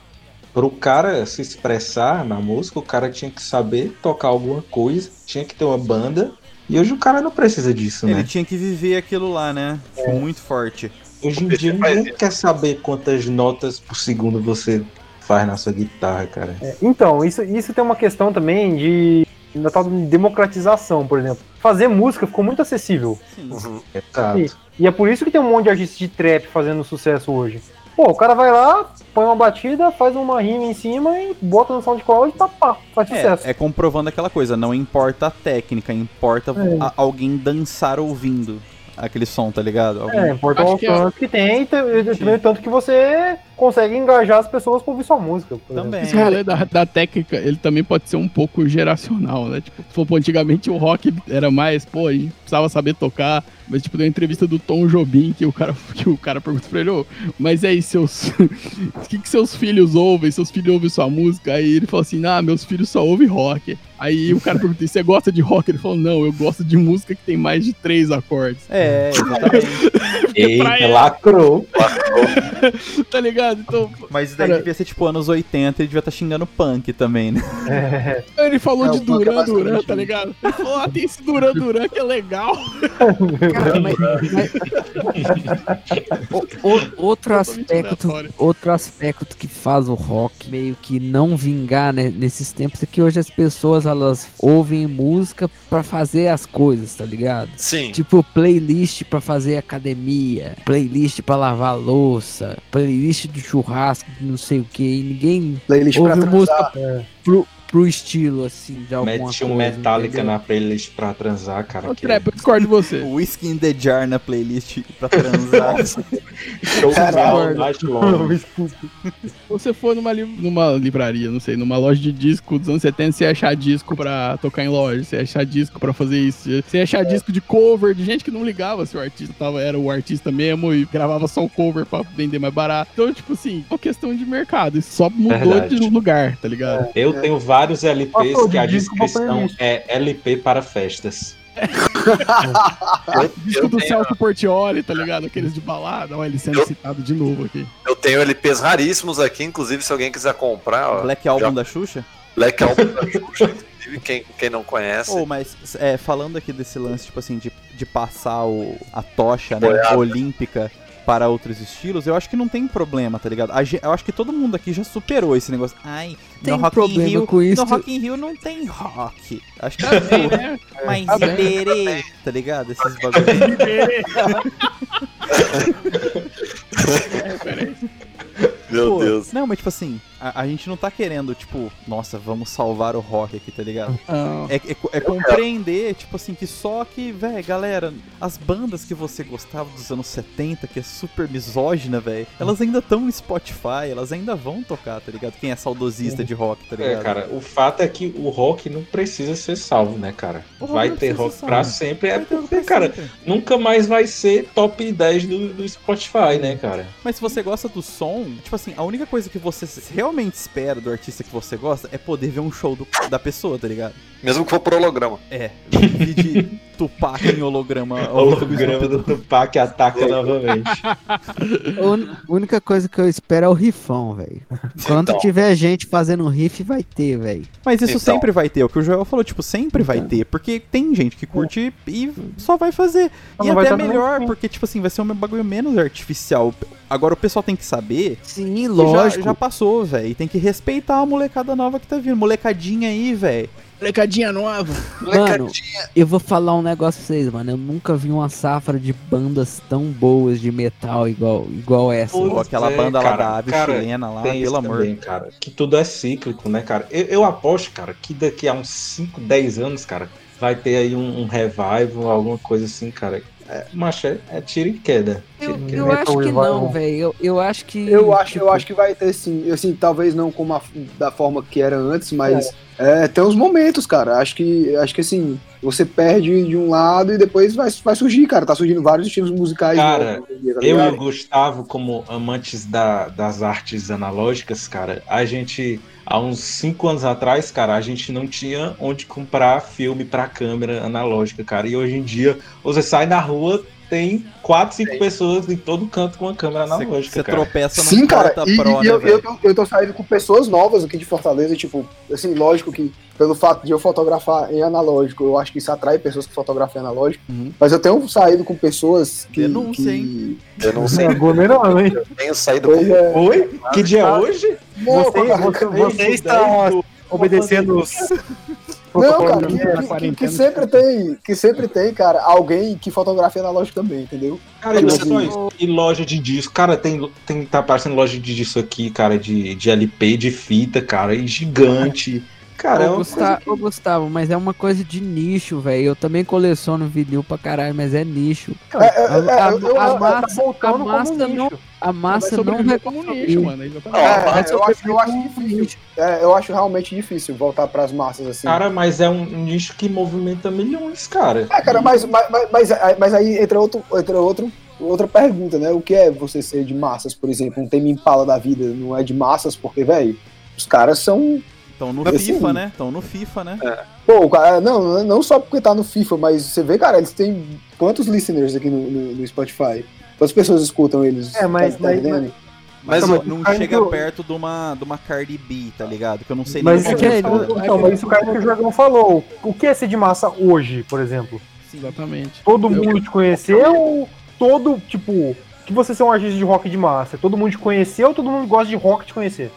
Pro cara se expressar na música, o cara tinha que saber tocar alguma coisa, tinha que ter uma banda. E hoje o cara não precisa disso, Ele né? tinha que viver aquilo lá, né? Muito forte. Hoje em dia ninguém quer saber quantas notas por segundo você faz na sua guitarra, cara. É, então, isso, isso tem uma questão também de. Da tal de democratização, por exemplo. Fazer música ficou muito acessível. Sim. Uhum. Exato. E é por isso que tem um monte de artistas de trap fazendo sucesso hoje. Pô, o cara vai lá, põe uma batida, faz uma rima em cima e bota no SoundCloud e pá, pá, faz sucesso. É, é comprovando aquela coisa, não importa a técnica, importa É. a- alguém dançar ouvindo aquele som, tá ligado? Alguém- É, importa o Acho que é- alcance que tem e e também tanto que você consegue engajar as pessoas pra ouvir sua música. Também. Esse rolê da, da técnica, ele também pode ser um pouco geracional, né? Tipo, se for, pô, antigamente o rock era mais, pô, a gente precisava saber tocar. Mas, tipo, tem uma entrevista do Tom Jobim que o cara, que o cara pergunta pra ele, ô, mas aí, seus. O que, que seus filhos ouvem? Seus filhos ouvem sua música? Aí ele falou assim, ah, meus filhos só ouvem rock. Aí o cara perguntou, você gosta de rock? Ele falou, não, eu gosto de música que tem mais de três acordes. É, exatamente. Eita, ele, lacrou. tá ligado? Então, Mas isso daí Cara- devia ser tipo anos 80 e devia estar xingando punk também, né? ele falou É, de é Duran Duran, tá ligado? Ele falou, ah, tem esse Duran Duran que é legal. Outro aspecto, outro aspecto que faz o rock meio que não vingar né, nesses tempos é que hoje as pessoas elas ouvem música pra fazer as coisas, tá ligado? Sim. Tipo playlist pra fazer academia, playlist pra lavar louça, playlist de churrasco, de não sei o que, e ninguém Playlist pra ouve transar. música pro, pro estilo assim de alguma Mete coisa. um Metallica entendeu? na playlist pra transar, cara. Que Trap, eu discordo de você. Whisky in the Jar na playlist pra transar. Long. Se você for numa, li- numa livraria, não sei, numa loja de disco dos anos 70, você ia achar disco pra tocar em loja, você ia achar disco pra fazer isso, você ia achar disco de cover, de gente que não ligava se o artista tava, era o artista mesmo e gravava só o cover pra vender mais barato. Então, tipo assim, é uma questão de mercado, isso só mudou Verdade. de lugar, tá ligado? Eu tenho vários LPs Passou que a descrição é LP para festas. Disco do tenho, Celso Portioli, tá ligado? Aqueles de balada, olha ele sendo Eu- citado de novo aqui. eu tenho LPs raríssimos aqui, inclusive se alguém quiser comprar, ó, Black Album já- da Xuxa? Black Album da Xuxa, inclusive, quem, quem não conhece. Ou, mas é, falando aqui desse lance, tipo assim, de, de passar o, a tocha né, olímpica para outros estilos, eu acho que não tem problema, tá ligado? Eu acho que todo mundo aqui já superou esse negócio. Ai, Tem no Rock problema in Rio, com isso. no Rock in Rio não tem rock. Acho que Tem, tipo, né? mas Tá bem. Iberê, tá ligado? Esses bagulhos. É, peraí. Meu Pô, Deus. Não, mas tipo assim, a, a gente não tá querendo, tipo, nossa, vamos salvar o rock aqui, tá ligado? Não. É, é, é compreender, tipo assim, que só que, velho, galera, as bandas que você gostava dos anos 70, que é super misógina, velho, elas ainda estão no Spotify, elas ainda vão tocar, tá ligado? Quem é saudosista de rock, tá É, ligado? cara, o fato é que o rock não precisa ser salvo, né, cara? O rock Vai ter rock pra sempre. É Vai porque, cara, sempre. nunca mais vai ser top 10 do, do Spotify, né, cara? Mas se você gosta do som, tipo assim, a única coisa que você realmente espera do artista que você gosta é poder ver um show do- da pessoa, tá ligado? Mesmo que for por holograma. É, Tupac em holograma. Holograma do Tupac ataca novamente. A única coisa que eu espero é o rifão, velho. Quando Então. tiver gente fazendo riff, vai ter, velho. Mas isso Então. sempre vai ter, é o que o Joel falou, tipo, sempre vai ter, porque tem gente que curte e só vai fazer. Não e vai até melhor, não. porque, tipo assim, vai ser um bagulho menos artificial. Agora o pessoal tem que saber Sim, lógico. Já, já passou, velho. E tem que respeitar a molecada nova que tá vindo. Molecadinha aí, velho. Molecadinha nova. Mano, eu vou falar um negócio pra vocês, mano. Eu nunca vi uma safra de bandas tão boas de metal igual, igual essa. Pô, Ou aquela é, banda lá cara, da ave cara, chilena lá, pelo amor. também, cara. Que tudo é cíclico, né, cara? Eu, eu aposto, cara, que daqui a uns 5, 10 anos, cara, vai ter aí um, um revival, alguma coisa assim, cara. É, mas é, é tiro e queda. Eu, Tiro eu queda. acho que não, velho. Eu, eu acho que. Eu acho, tipo, eu acho que vai ter sim. Assim, talvez não como a- da forma que era antes, mas é, tem uns momentos, cara. Acho que, acho que assim, você perde de um lado e depois vai, vai surgir, cara. Tá surgindo vários estilos musicais. Cara, dia, tá Eu e o Gustavo, como amantes da- das artes analógicas, cara, a gente, há uns 5 anos atrás, cara, a gente não tinha onde comprar filme pra câmera analógica, cara. E hoje em dia, você sai na rua, tem 4, 5 pessoas em todo canto com uma câmera Você, analógica, você tropeça num Sim, cara, porta e, pro, e né, eu, eu, tô, eu tô saindo com pessoas novas aqui de Fortaleza, tipo, assim, lógico que pelo fato de eu fotografar em analógico, eu acho que isso atrai pessoas que fotografam em analógico, Uhum. mas eu tenho saído com pessoas que... Denúncia, que... Eu não sei, Não é gourmet não, hein? eu tenho saído Pois é. Oi? Que dia é hoje? Não, Você, você, eu- você está obedecendo os Não, cara, que, na que- que- sempre tem, que sempre tem, cara, alguém que fotografia analógico também, entendeu? Cara, e não é Tipo só assim, isso. E loja de disco. Cara, tem, tem tá aparecendo loja de disco aqui, cara, de, de LP, de fita, cara, e gigante. Cara, é Ô, uma Gusta- coisa ô, Gustavo, mas é uma coisa de nicho, velho. Eu também coleciono vinil pra caralho, mas é nicho. É, é, A- é, a- eu- eu- a eu- massa- tá a massa não- nicho. A massa não sobreviver como nicho, mano. É, é, eu, acho, eu acho difícil. É, eu acho realmente difícil voltar pras massas assim. Cara, mas é um nicho que movimenta milhões, cara. É, cara, mas, mas, mas, mas, aí entra, outro, entra outro, outra pergunta, né? O que é você ser de massas, por exemplo? Um Tame Impala da vida não é de massas porque, velho, os caras são... Estão no Assim, FIFA, né? Estão no FIFA, né? Pô, o cara, não, não só porque tá no FIFA, mas você vê, cara, eles têm quantos listeners aqui no, no- no Spotify? Quantas pessoas escutam eles? É, mas- tá, tá mas- entendendo? Mas não, mas o cara chega perto de uma, de uma Cardi B, tá ligado? Que eu não sei Mas nem como é é, então, mas isso é o cara que o Jorgão falou. O que é ser de massa hoje, por exemplo? Exatamente. Todo Eu- mundo te conheceu ou todo, tipo, que você ser um artista de rock de massa? Todo mundo te conheceu ou todo mundo gosta de rock te conhecer?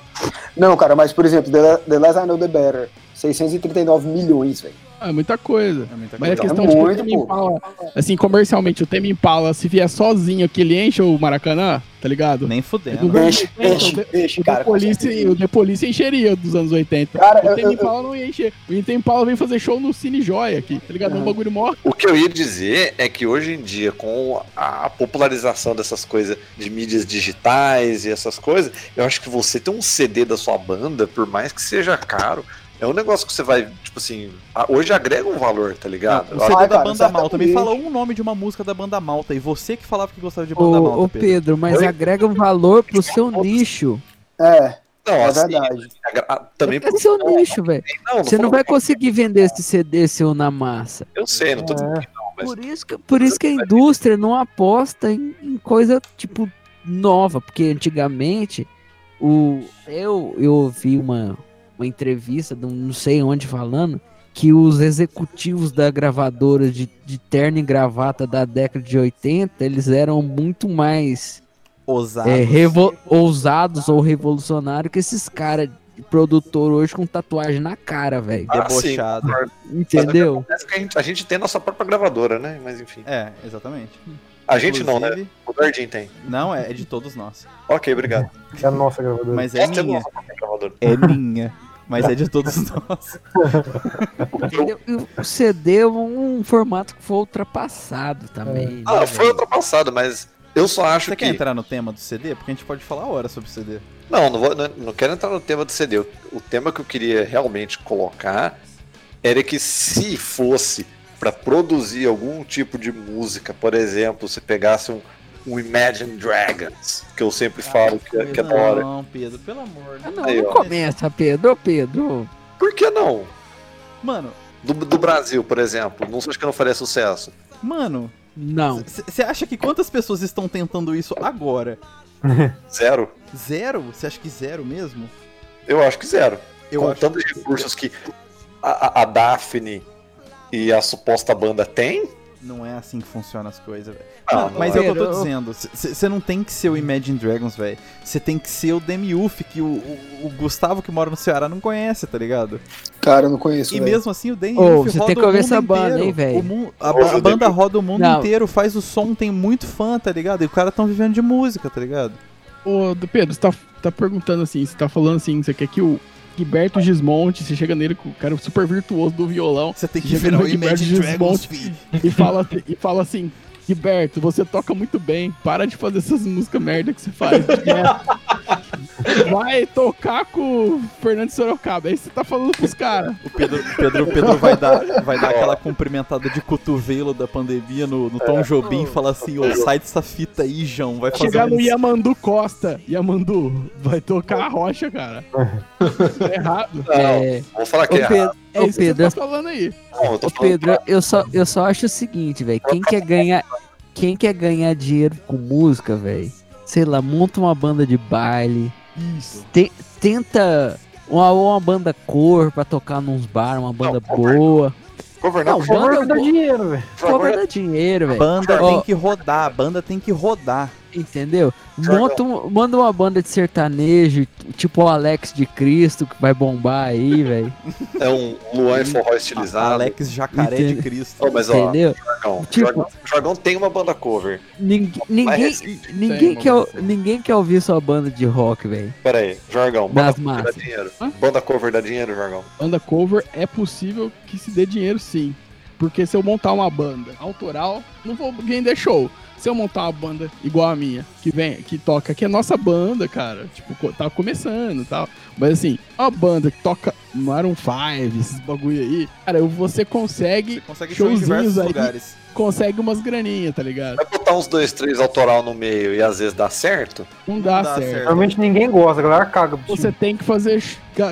Não, cara, mas por exemplo, The, The Less I Know The Better, 639 milhões, velho. É muita coisa. É muita Mas a coisa. questão É de que o muito. Impala, assim, comercialmente, o Tame Impala, se vier sozinho que ele enche o Maracanã, tá ligado? Nem É do fudendo. velho Enche, 80, enche, o The- enche, o cara. The com Police, certeza. o The Police encheria dos anos 80. Cara, o eu- Impala não ia encher. O Tame Impala vem fazer show no Cine Joia aqui, tá ligado? É um bagulho mó. O que eu ia dizer é que hoje em dia, com a popularização dessas coisas de mídias digitais e essas coisas, eu acho que você ter um CD da sua banda, por mais que seja caro, é um negócio que você vai, tipo assim, hoje agrega um valor, tá ligado? Não, o CD Ah, da cara, Banda Malta. Me fala um nome de uma música da Banda Malta. E você que falava que gostava de Banda Ô, Malta, ô Pedro. Pedro, mas Oi? agrega um valor pro seu nicho. É, Não, é assim, verdade. ah, também É seu nicho, velho. Não, Você não vai conseguir vender esse CD seu na massa. Eu sei, não tô dizendo É. que não, mas Por isso que, por isso que a indústria não aposta em, em coisa, tipo, nova. Porque antigamente, o, eu, eu ouvi uma, uma entrevista, de um não sei onde falando, que os executivos da gravadora de, de terno e gravata da década de 80, eles eram muito mais Ousado. é, revo- ousados ou revolucionários que esses caras de produtor hoje com tatuagem na cara, velho. Ah, sim, Debochado. concordo. Entendeu? Mas que a gente, a gente tem nossa própria gravadora, né? Mas enfim. É, exatamente. A gente não, né? Inclusive- O Dardim tem. Não, é, é de todos nós. Ok, obrigado. É a nossa gravadora. Mas é minha. nossa própria gravadora. É minha. Mas é de todos nós. Entendeu? O CD é um, formato que foi ultrapassado também. né, Ah, foi velho? ultrapassado, mas eu só acho Você que. quer entrar no tema do CD? Porque a gente pode falar hora sobre CD. Não, não, vou, não, não quero entrar no tema do CD. O, o tema que eu queria realmente colocar era que se fosse para produzir algum tipo de música, por exemplo, se pegasse um, um Imagine Dragons, que eu sempre falo que, é- que é da hora. Não, Pedro, pelo amor de Ah, Deus. não, Aí, não ó. começa, Pedro. Pedro. Por que não? Mano, Do, do Brasil, por exemplo, não acho que não faria sucesso. mano, Não. você acha que quantas pessoas estão tentando isso agora? Zero. Zero? Você acha que zero mesmo? Eu acho que zero. Eu Com tantos recursos que a, a- a Daphne e a suposta banda têm. Não é assim que funcionam as coisas, velho. Não mas é. o que eu tô dizendo. Você não tem que ser o Imagine Dragons, velho. Você tem que ser o Demiuf, que o, o, o Gustavo que mora no Ceará não conhece, tá ligado? Cara, eu não conheço. E velho. mesmo assim o Demiuf Ô, roda tem que o ouvir mundo essa banda, inteiro. hein, velho? O mu- A, a o banda roda o mundo Não. inteiro, faz o som, tem muito fã, tá ligado? E o cara tão vivendo de música, tá ligado? Ô, Pedro, você tá, tá perguntando assim, você tá falando assim, você quer que o Gilberto Gismonte, você chega nele com o cara super virtuoso do violão Você tem que virar o Gilberto Gismonte. e fala, e fala assim, Gilberto, você toca muito bem, para de fazer essas músicas merda que você faz. Vai tocar com o Fernando Sorocaba. Aí você tá falando pros caras. O Pedro, o Pedro, o Pedro vai dar, vai dar aquela cumprimentada de cotovelo da pandemia no, no Tom Jobim e falar assim, ô, sai dessa fita aí, João, vai fazer Chegar no. Yamandu Costa. Yamandu, vai tocar a rocha, cara. É errado. É, Vou falar ô, que é Pedro, errado. É ô, isso que Pedro, você tá falando aí. Não, eu tô ô, falando Pedro, eu só, eu só acho o seguinte, velho. Quem quer ganhar, quem quer ganhar dinheiro com música, velho? Sei lá, monta uma banda de baile. Isso. te- tenta uma, uma banda cor pra tocar nos bar, uma banda cover boa. cover Não, não, favor, banda dá dinheiro, velho. Cover dá dinheiro, velho. Banda Ó, tem que rodar, a banda tem que rodar. Entendeu? Jorgão. Monta um- manda uma banda de sertanejo, tipo o Alex de Cristo, que vai bombar aí, velho. é um Luan e forró estilizado. Alex Jacaré de Entende? Cristo. Oh, mas ó, Entendeu? Jargão, Tipo- tem uma banda cover. Ninguém, ninguém, ninguém, quer, ninguém quer ouvir sua banda de rock, velho. Pera aí, Jargão, banda Das cover dá massas. dinheiro. Hã? Banda cover dá dinheiro, Jargão. Banda cover é possível que se dê dinheiro sim. Porque se eu montar uma banda autoral, não vou vender show. Se eu montar uma banda igual a minha, que vem, que toca, que é nossa banda, cara, tipo, tá começando e tal. Mas assim, uma banda que toca Maroon 5, esses bagulho aí, cara, você consegue, Você consegue show em diversos aí. lugares. Consegue umas graninhas, tá ligado? Vai botar uns dois, três autoral no meio e às vezes dá certo? Não dá, dá certo. certo. Normalmente ninguém gosta, a galera caga. Você tem que fazer.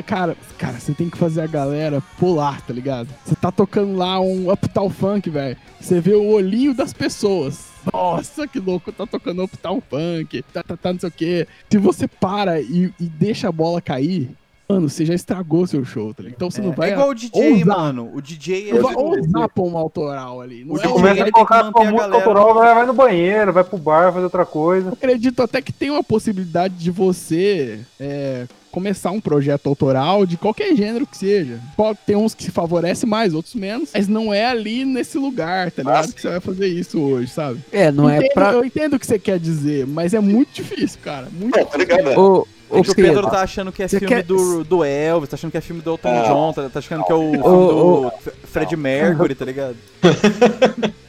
Cara, cara, você tem que fazer a galera pular, tá ligado? Você tá tocando lá um Uptown Funk, velho. Você vê o olhinho das pessoas nossa, que louco, tá tocando Uptown Funk, tá, tá, tá, não sei o quê. Se você para e, e deixa a bola cair, mano, você já estragou seu show, tá ligado? Então você não vai é igual o DJ, ousar, mano. O DJ é. vai ousar pôr um autoral ali. Não O é DJ, um- Começa ele a manter a música galera- autoral, vai, vai no banheiro, vai pro bar, fazer outra coisa. acredito até que tem uma possibilidade de você é, começar um projeto autoral de qualquer gênero que seja. Pode ter uns que se favorecem mais, outros menos, mas não é ali nesse lugar, tá ligado? sim. que você vai fazer isso hoje, sabe? É, não é Entendo- pra. Eu entendo o que você quer dizer, mas é muito difícil, cara. Muito Não, tá ligado? Ô, É que o Pedro Pedro, tá achando que é você filme quer- do, do Elvis, tá achando que é filme do Elton Ah. John, tá, tá achando que é o filme do Fred Mercury, tá ligado?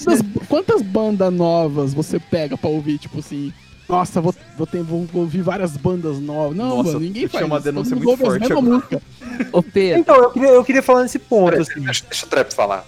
Quantas, quantas bandas novas você pega pra ouvir, tipo assim? Nossa, vou, vou, ter, vou ouvir várias bandas novas. Não, Nossa, mano, ninguém faz uma isso. denúncia muito forte agora. ô Pedro, Então, eu queria, eu queria falar nesse ponto, assim. deixa, deixa o Trap falar.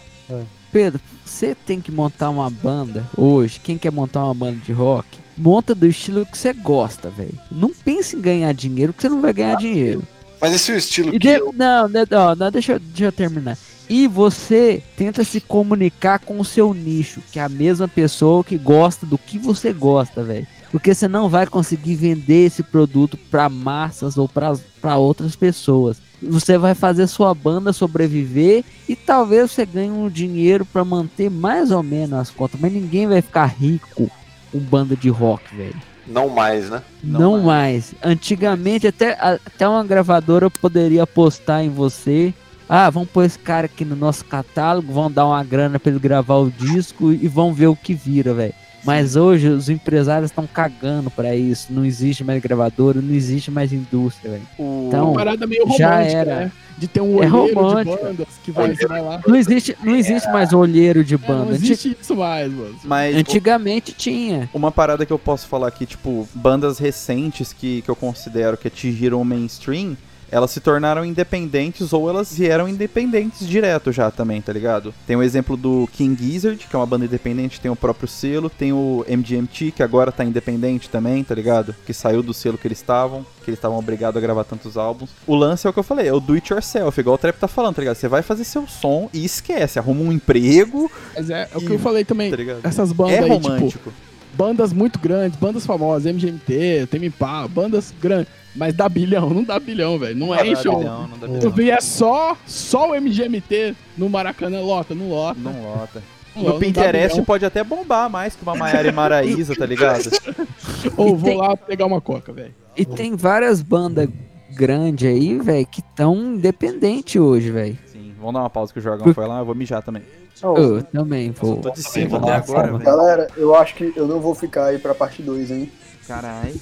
Pedro, você tem que montar uma banda hoje. Quem quer montar uma banda de rock, monta do estilo que você gosta, velho. Não pense em ganhar dinheiro, porque você não vai ganhar dinheiro. Mas esse é o estilo E que de- eu... não, não, não, não, deixa, eu- deixa eu terminar. E você tenta se comunicar com o seu nicho, que é a mesma pessoa que gosta do que você gosta, velho. Porque você não vai conseguir vender esse produto para massas ou para outras pessoas. Você vai fazer sua banda sobreviver e talvez você ganhe um dinheiro para manter mais ou menos as contas, mas ninguém vai ficar rico com banda de rock, velho. Não mais, né? Não Não, mais. Antigamente, até, até uma gravadora poderia apostar em você. Ah, vamos pôr esse cara aqui no nosso catálogo, vão dar uma grana pra ele gravar o disco e vão ver o que vira, velho. Mas hoje os empresários estão cagando pra isso. Não existe mais gravadora, não existe mais indústria, velho. Então, Uma parada meio já romântica, era. né? De ter um É olheiro de romântica. bandas que vai, vai lá. Não existe, não existe mais olheiro de É, não banda. Anti- existe isso mais, mano. Mas Antigamente tinha. uma parada que eu posso falar aqui, tipo, bandas recentes que, que eu considero que atingiram o mainstream, elas se tornaram independentes ou elas vieram independentes direto já também, tá ligado? Tem o exemplo do King Gizzard, que é uma banda independente, tem o próprio selo, tem o MGMT, que agora tá independente também, tá ligado? Que saiu do selo que eles estavam, que eles estavam obrigados a gravar tantos álbuns. O lance é o que eu falei, é o do it yourself, igual o Trap tá falando, tá ligado? Você vai fazer seu som e esquece, arruma um emprego, Mas é, é o E- que eu falei também. tá? Essas bandas É aí, tipo, romântico. Bandas muito grandes, bandas famosas, MGMT, Temipá, bandas grandes, mas dá bilhão, não dá bilhão, velho. Não Não dá enche o. bilhão, não dá Tu bilhão. vier só, só o MGMT no Maracanã, lota, não lota. Não lota. não, No Pinterest bilhão. pode até bombar mais que uma Maiara e Maraísa, tá ligado? Ou vou tem- lá pegar uma coca, velho. E tem várias bandas grandes aí, velho, que estão independentes hoje, velho. Sim, vamos dar uma pausa que o Jorgão Por- foi lá, eu vou mijar também. Eu também vou. Tô de vamos até agora, velho. Galera, eu acho que eu não vou ficar aí pra parte 2, hein? Caralho,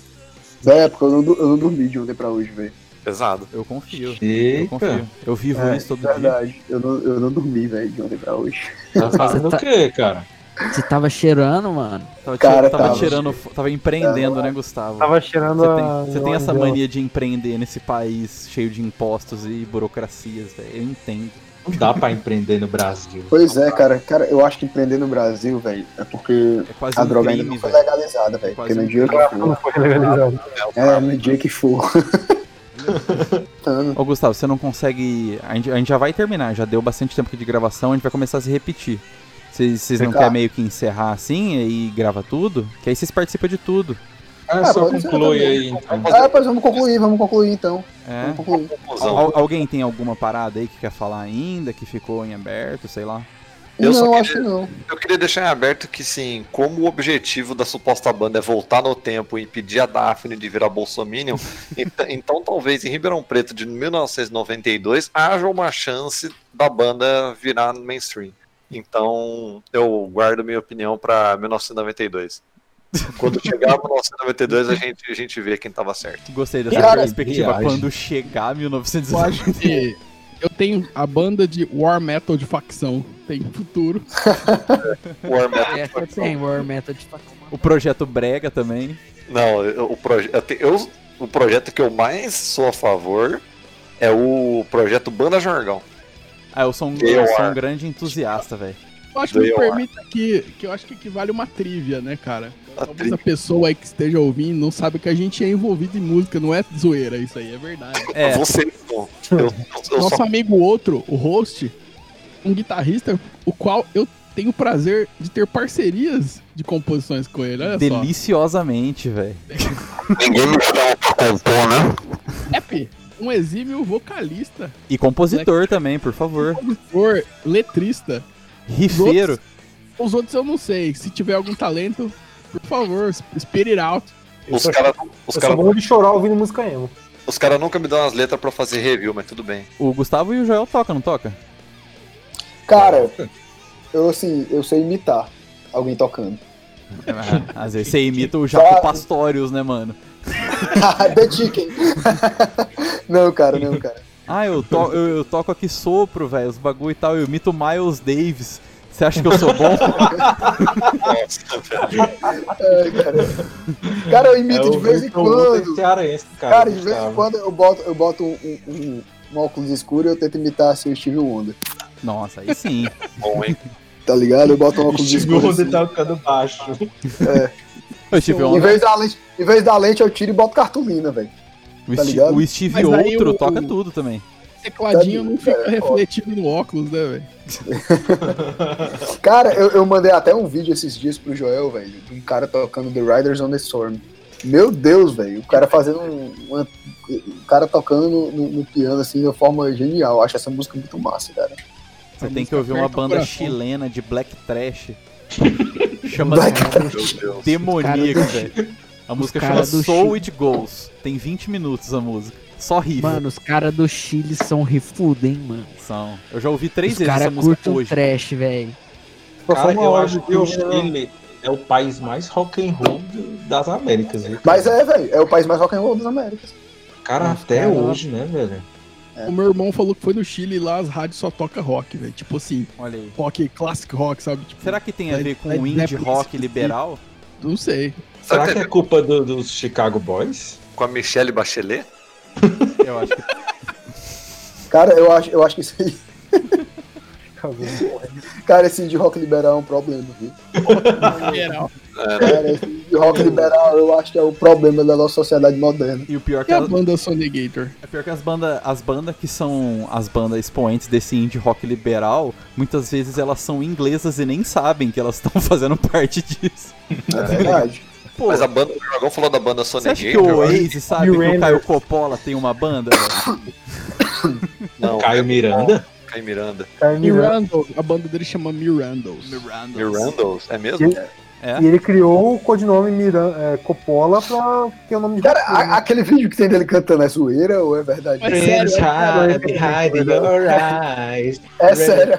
É, porque eu não, eu não dormi de ontem pra hoje, velho. Pesado. eu confio. Eu Eita, confio. Eu vivo É, isso todo dia. verdade. Eu não, eu não dormi, velho, de ontem pra hoje. tá fazendo tá- o quê, cara? Você tava cheirando, mano. Tava, Cara, tava tava. tirando, tava empreendendo, né, Gustavo? Tava cheirando Você a. tem, você tem essa a- mania de empreender nesse país cheio de impostos e burocracias, velho. Eu entendo. Não dá pra empreender no Brasil. Pois é, cara. Cara, eu acho que empreender no Brasil, velho, é porque É quase a um droga ainda crime, não foi legalizada, velho. Quase Porque no um dia que Não for. foi. É, no dia que for. Ô, Gustavo, você não consegue. A gente, a gente já vai terminar, já deu bastante tempo aqui de gravação, a gente vai começar a se repetir. Vocês não querem meio que encerrar assim e grava tudo? Que aí vocês participam de tudo. Ah, Ah, só conclui aí, então. Ah, pois vamos concluir, vamos concluir então. É. Vamos concluir. Al- alguém tem alguma parada aí que quer falar ainda, que ficou em aberto, sei lá? Eu só não, queria- acho que não. Eu queria deixar em aberto que, sim, como o objetivo da suposta banda é voltar no tempo e impedir a Daphne de virar Bolsominion, ent- então talvez em Ribeirão Preto de 1992 haja uma chance da banda virar mainstream. Então eu guardo minha opinião pra 1992. Quando chegar 1992 a gente, a gente vê quem tava certo. Gostei dessa Cara, perspectiva. viagem. Quando chegar Eu 1990. acho que eu tenho a banda de War Metal de facção. Tem futuro. War Metal É, Facção. tem War Method. O projeto Brega também. Não, eu- o, proje eu eu- o projeto que eu mais sou a favor é o projeto Banda Jargão. Ah, eu sou um, eu sou um grande entusiasta, velho. Eu acho que me permita que, que eu acho que equivale uma trivia, né, cara? A Talvez a pessoa aí que esteja ouvindo não sabe que a gente é envolvido em música, não é zoeira, isso aí é verdade. É, Você não. Eu, eu Nosso só amigo outro, o host, um guitarrista, o qual eu tenho o prazer de ter parcerias de composições com ele. Olha só. Deliciosamente, velho. Ninguém me chama pra compor, né? Rap, um exímio vocalista, E compositor também, por favor. compositor, letrista. Rifeiro. Os outros eu não sei. Se tiver algum talento, por favor, spit it out. Os caras os Eu cara, sou bom de chorar ouvindo música emo. os cara nunca me dão as letras pra fazer review, mas tudo bem. O Gustavo e o Joel tocam, não toca? Cara, eu assim, eu sei imitar alguém tocando. Às vezes você imita o Jaco Tá. Pastorius, né, mano? The Chicken. não, cara, não, cara. Ah, eu, to eu, eu toco aqui sopro, velho, os bagulho e tal. Eu imito o Miles Davis. Você acha que eu sou bom? Velho. Ai, cara. Cara, eu imito de vez em quando. Cearense, cara. Cara, de vez em quando eu boto, eu boto um, um- um- óculos escuro e eu tento imitar assim, o Steve Wonder. Nossa, aí sim. Bom, hein? Tá ligado? Eu boto um óculos Steve escuro. Wonder Assim. tocando baixo. O Steve Em Wonder, vez, da lente, em vez da lente, eu tiro e boto cartolina, velho. o, tá Steve, o Steve Outro o- toca o- tudo também. Tecladinho não fica É, ó. refletido no óculos, né, velho? Cara, eu, eu mandei até um vídeo esses dias pro Joel, velho, de um cara tocando The Riders on the Storm. Meu Deus, velho, o cara fazendo um. uma- o cara tocando no, no- no piano, assim, de uma forma genial. Eu acho essa música muito massa, cara. Você Essa tem que ouvir uma banda coração. chilena de black trash. Chama-se Black Meu Deus. Demoníaco, cara velho. A música cara chama do Soul It Goes. Tem 20 minutos a música. Só riff. Mano, os caras do Chile são rifudos, hein, mano. São. Eu já ouvi três Os vezes essa caras música hoje. trash, velho. Cara, eu hora acho que o? Chile é o país mais rock and roll das Américas. viu? Mas é, velho, é o país mais rock and roll das Américas. Cara, Nossa, até cara. hoje, né, velho? O meu irmão falou que foi no Chile e lá as rádios só toca rock, velho. Tipo assim, Olha aí. rock, classic rock, sabe? Tipo, Será que tem a Led- ver com o indie rock liberal? Não sei. Será Sabe que é culpa do- dos Chicago Boys? Com a Michelle Bachelet? Eu acho que Cara, eu acho, eu acho que isso aí. Cara, esse de rock liberal é um problema, viu? Geral. Cara, esse de rock liberal eu acho que é o problema da nossa sociedade moderna. E o pior E que a as, banda Sonegator? é pior que as bandas as banda que são as bandas expoentes desse indie rock liberal, muitas vezes elas são inglesas e nem sabem que elas estão fazendo parte disso. É verdade. Pô, Mas a banda, o Dragão falou da banda você Sonic acha que o Oasis sabe que o. Caio Coppola tem uma banda? velho? Não, Caio Miranda? Caio Miranda. Cara, Miranda. A banda dele chama Mirandos. Mirandos, é mesmo? É? E ele criou o codinome Miran, é, Coppola pra ter o nome de Cara, rock, né? a- aquele vídeo que tem dele cantando é zoeira ou é verdade? É sério, é behind your eyes. É sério.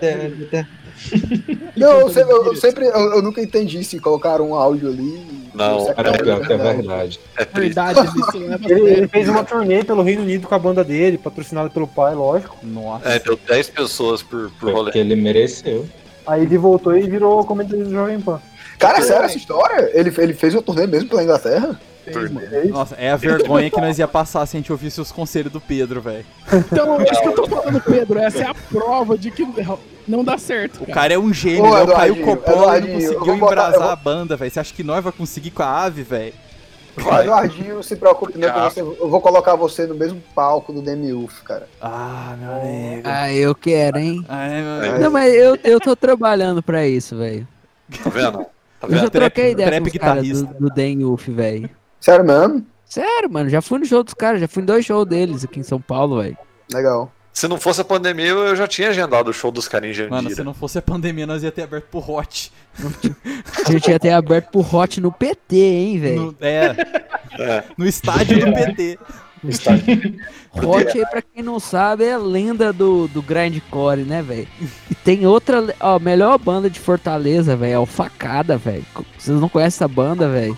Não, eu sempre, eu, eu sempre eu, eu nunca entendi se colocaram um áudio ali. Não, se Cara, pior que é verdade. É triste. Verdade, ele Ele, fez uma turnê pelo Reino Unido com a banda dele, patrocinada pelo pai, lógico. Nossa. É, deu 10 pessoas por, por rolê. porque ele mereceu. Aí ele voltou e virou comentarista do Jovem Pan. Cara, sério essa história? Ele, ele fez uma turnê mesmo pela Inglaterra? Fez, mano. Nossa, é a vergonha que nós ia passar se a gente ouvisse os conselhos do Pedro, velho. Então, é isso que eu tô falando, Pedro. Essa é a prova de que não dá certo. O Cara. cara é um gênio, Ô, né? O Caio Eduardinho, Coppola não Eduardinho, eu conseguiu botar- embrasar vou- a banda, velho. Você acha que nós vai conseguir com a ave, velho? Vai. Eduardinho, não se preocupe, não, Ah. você, eu vou colocar você no mesmo palco do Demi Uff, cara. Ah, meu nego. Ah, eu quero, hein? Ai, meu É. Deus. Não, mas eu, eu tô trabalhando pra isso, velho. Tá vendo? Tá Eu já vendo? Troquei ideia trap com os caras do, do velho. Sério mesmo? Sério, mano, já fui no show dos caras, já fui em dois shows deles aqui em São Paulo, velho. Legal. Se não fosse a pandemia, eu já tinha agendado o show dos caras em Jandira. Mano, se não fosse a pandemia, nós ia ter aberto pro Hot. A gente ia ter aberto pro Hot no PT, hein, velho. É, É. no estádio do PT. Hot aí, pra quem não sabe, é a lenda do, do grindcore, né, velho? E tem outra, ó, melhor banda de Fortaleza, velho, é o Facada, velho. Vocês não conhecem essa banda, velho?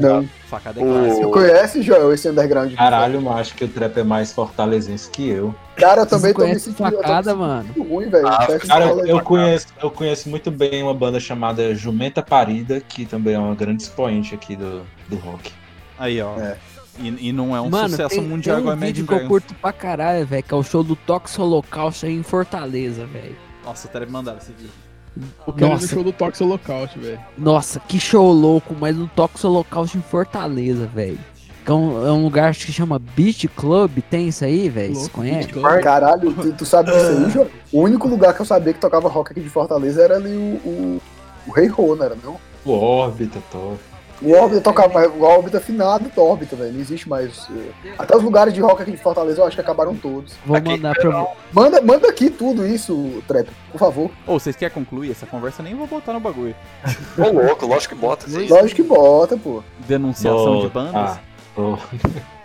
Não. Facada é clássico. Você conhece, Joel, esse underground? Caralho, mas acho que o trap é mais fortalezense que eu. Cara, eu Vocês também tô me sentindo, eu tô me Facada, sentindo mano? ruim, velho. Ah, Cara, eu, eu conheço, eu conheço muito bem uma banda chamada Jumenta Parida, que também é uma grande expoente aqui do, do rock. Aí, ó. É. E, e não é um Mano, sucesso tem, mundial tem igual um a Imagine vídeo que eu curto pra caralho, velho, que é o show do Tox Holocausto aí em Fortaleza, velho. Nossa, eu teria mandado esse vídeo. Ir no Nossa. show do Tox Holocaust, velho. Nossa, que show louco, mas um Tox Holocausto em Fortaleza, velho. Que é um, é um lugar que chama Beach Club. Tem isso aí, velho? Beach Club. Caralho, tu, tu sabe disso aí, João? O único lugar que eu sabia que tocava rock aqui de Fortaleza era ali o, o, o Rei Rô, não era não? O órbita, top. O Órbita tocava, mas o Órbita afinado do Órbita, velho. Não existe mais. eh, Até os lugares de rock aqui de Fortaleza eu acho que acabaram todos. Vou Aqui, mandar pra Manda, manda aqui tudo isso, Trap, por favor. Ou vocês querem concluir essa conversa? Nem vou botar no bagulho. Ô, louco, lógico que bota. Sim. Lógico que bota, pô. Denunciação de Bota. bandas. Ah, oh.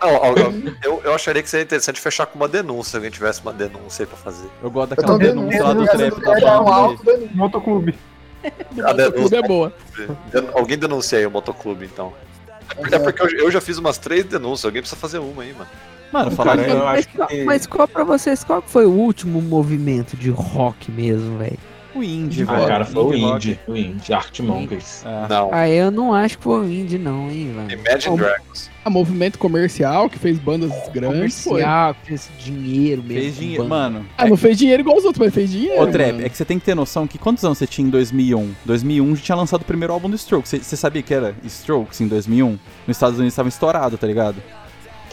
Não, eu, eu acharia que seria interessante fechar com uma denúncia, se alguém tivesse uma denúncia aí pra fazer. Eu gosto daquela vendo denúncia lá do trap da banda. alto denúncia. Motoclube. A clube é boa. Alguém denuncia aí o motoclube, então. É porque eu, eu já fiz umas três denúncias, alguém precisa fazer uma aí, mano. Mano, Cara, falar eu mas, acho qual- que- mas qual pra vocês, qual foi o último movimento de rock mesmo, velho? o indie, Ah, velho. cara, foi o rock. Indie. O Indie, Art Monkeys. É. Não. Ah, eu não acho que foi o indie não, hein, velho. Imagine Dragons. A movimento comercial que fez bandas grandes foi. Comercial, fez dinheiro mesmo. Fez com dinheiro. Mano, Ah, não fez dinheiro igual os outros, mas fez dinheiro. Ô, mano. é que você tem que ter noção que quantos anos você tinha em 2001? 2001 já tinha lançado o primeiro álbum do Strokes. Você- Você sabia que era Strokes em 2001? Nos Estados Unidos estava estourado, tá ligado?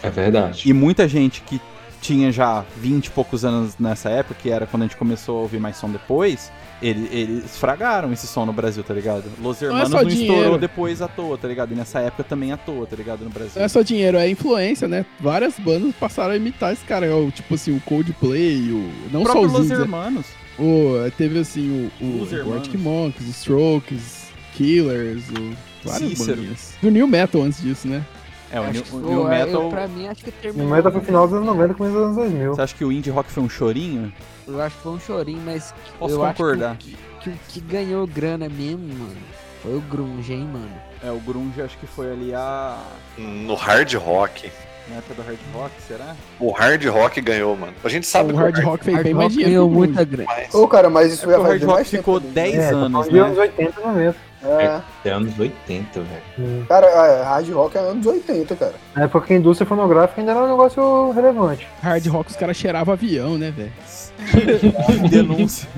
É verdade. E muita gente que tinha já 20 e poucos anos nessa época, que era quando a gente começou a ouvir mais som depois, ele- eles fragaram esse som no Brasil, tá ligado? Los é Hermanos só não, dinheiro. estourou depois à toa, tá ligado? E nessa época também à toa, tá ligado? No Brasil. Não é só dinheiro, é influência, né? Várias bandas passaram a imitar esse cara. o- Tipo assim, o Coldplay, o. Não o só próprio os Los né? Hermanos. o, Teve assim, o, o, Os o Hermanos. Arctic Monkeys, os Strokes, Killers, o. Várias Cícero. bandinhas. Do New Metal antes disso, né? É, o Acho New, que new eu- Metal... pra mim, acho que terminou. No meta foi final dos anos 90, começo dos anos 2000. Você acha que o indie rock foi um chorinho? Eu acho que foi um chorinho, mas Posso eu concordar. acho que, que o que ganhou grana mesmo, mano, foi o grunge, hein, mano. É, o grunge acho que foi ali a... No hard rock. Na época do hard rock, será? O hard rock ganhou, mano. A gente sabe o que hard rock fez Hard bem mais rock dinheiro. ganhou o muita grana. mas- Ô, cara, mas É isso porque já o hard rock ficou também. 10 É, anos, de anos né? 80 e 90. É. É anos 80, velho. Cara, é, hard rock é anos 80, cara. Na época que a indústria fonográfica ainda era um negócio relevante. Hard rock, os caras cheiravam avião, né, velho? Denúncia.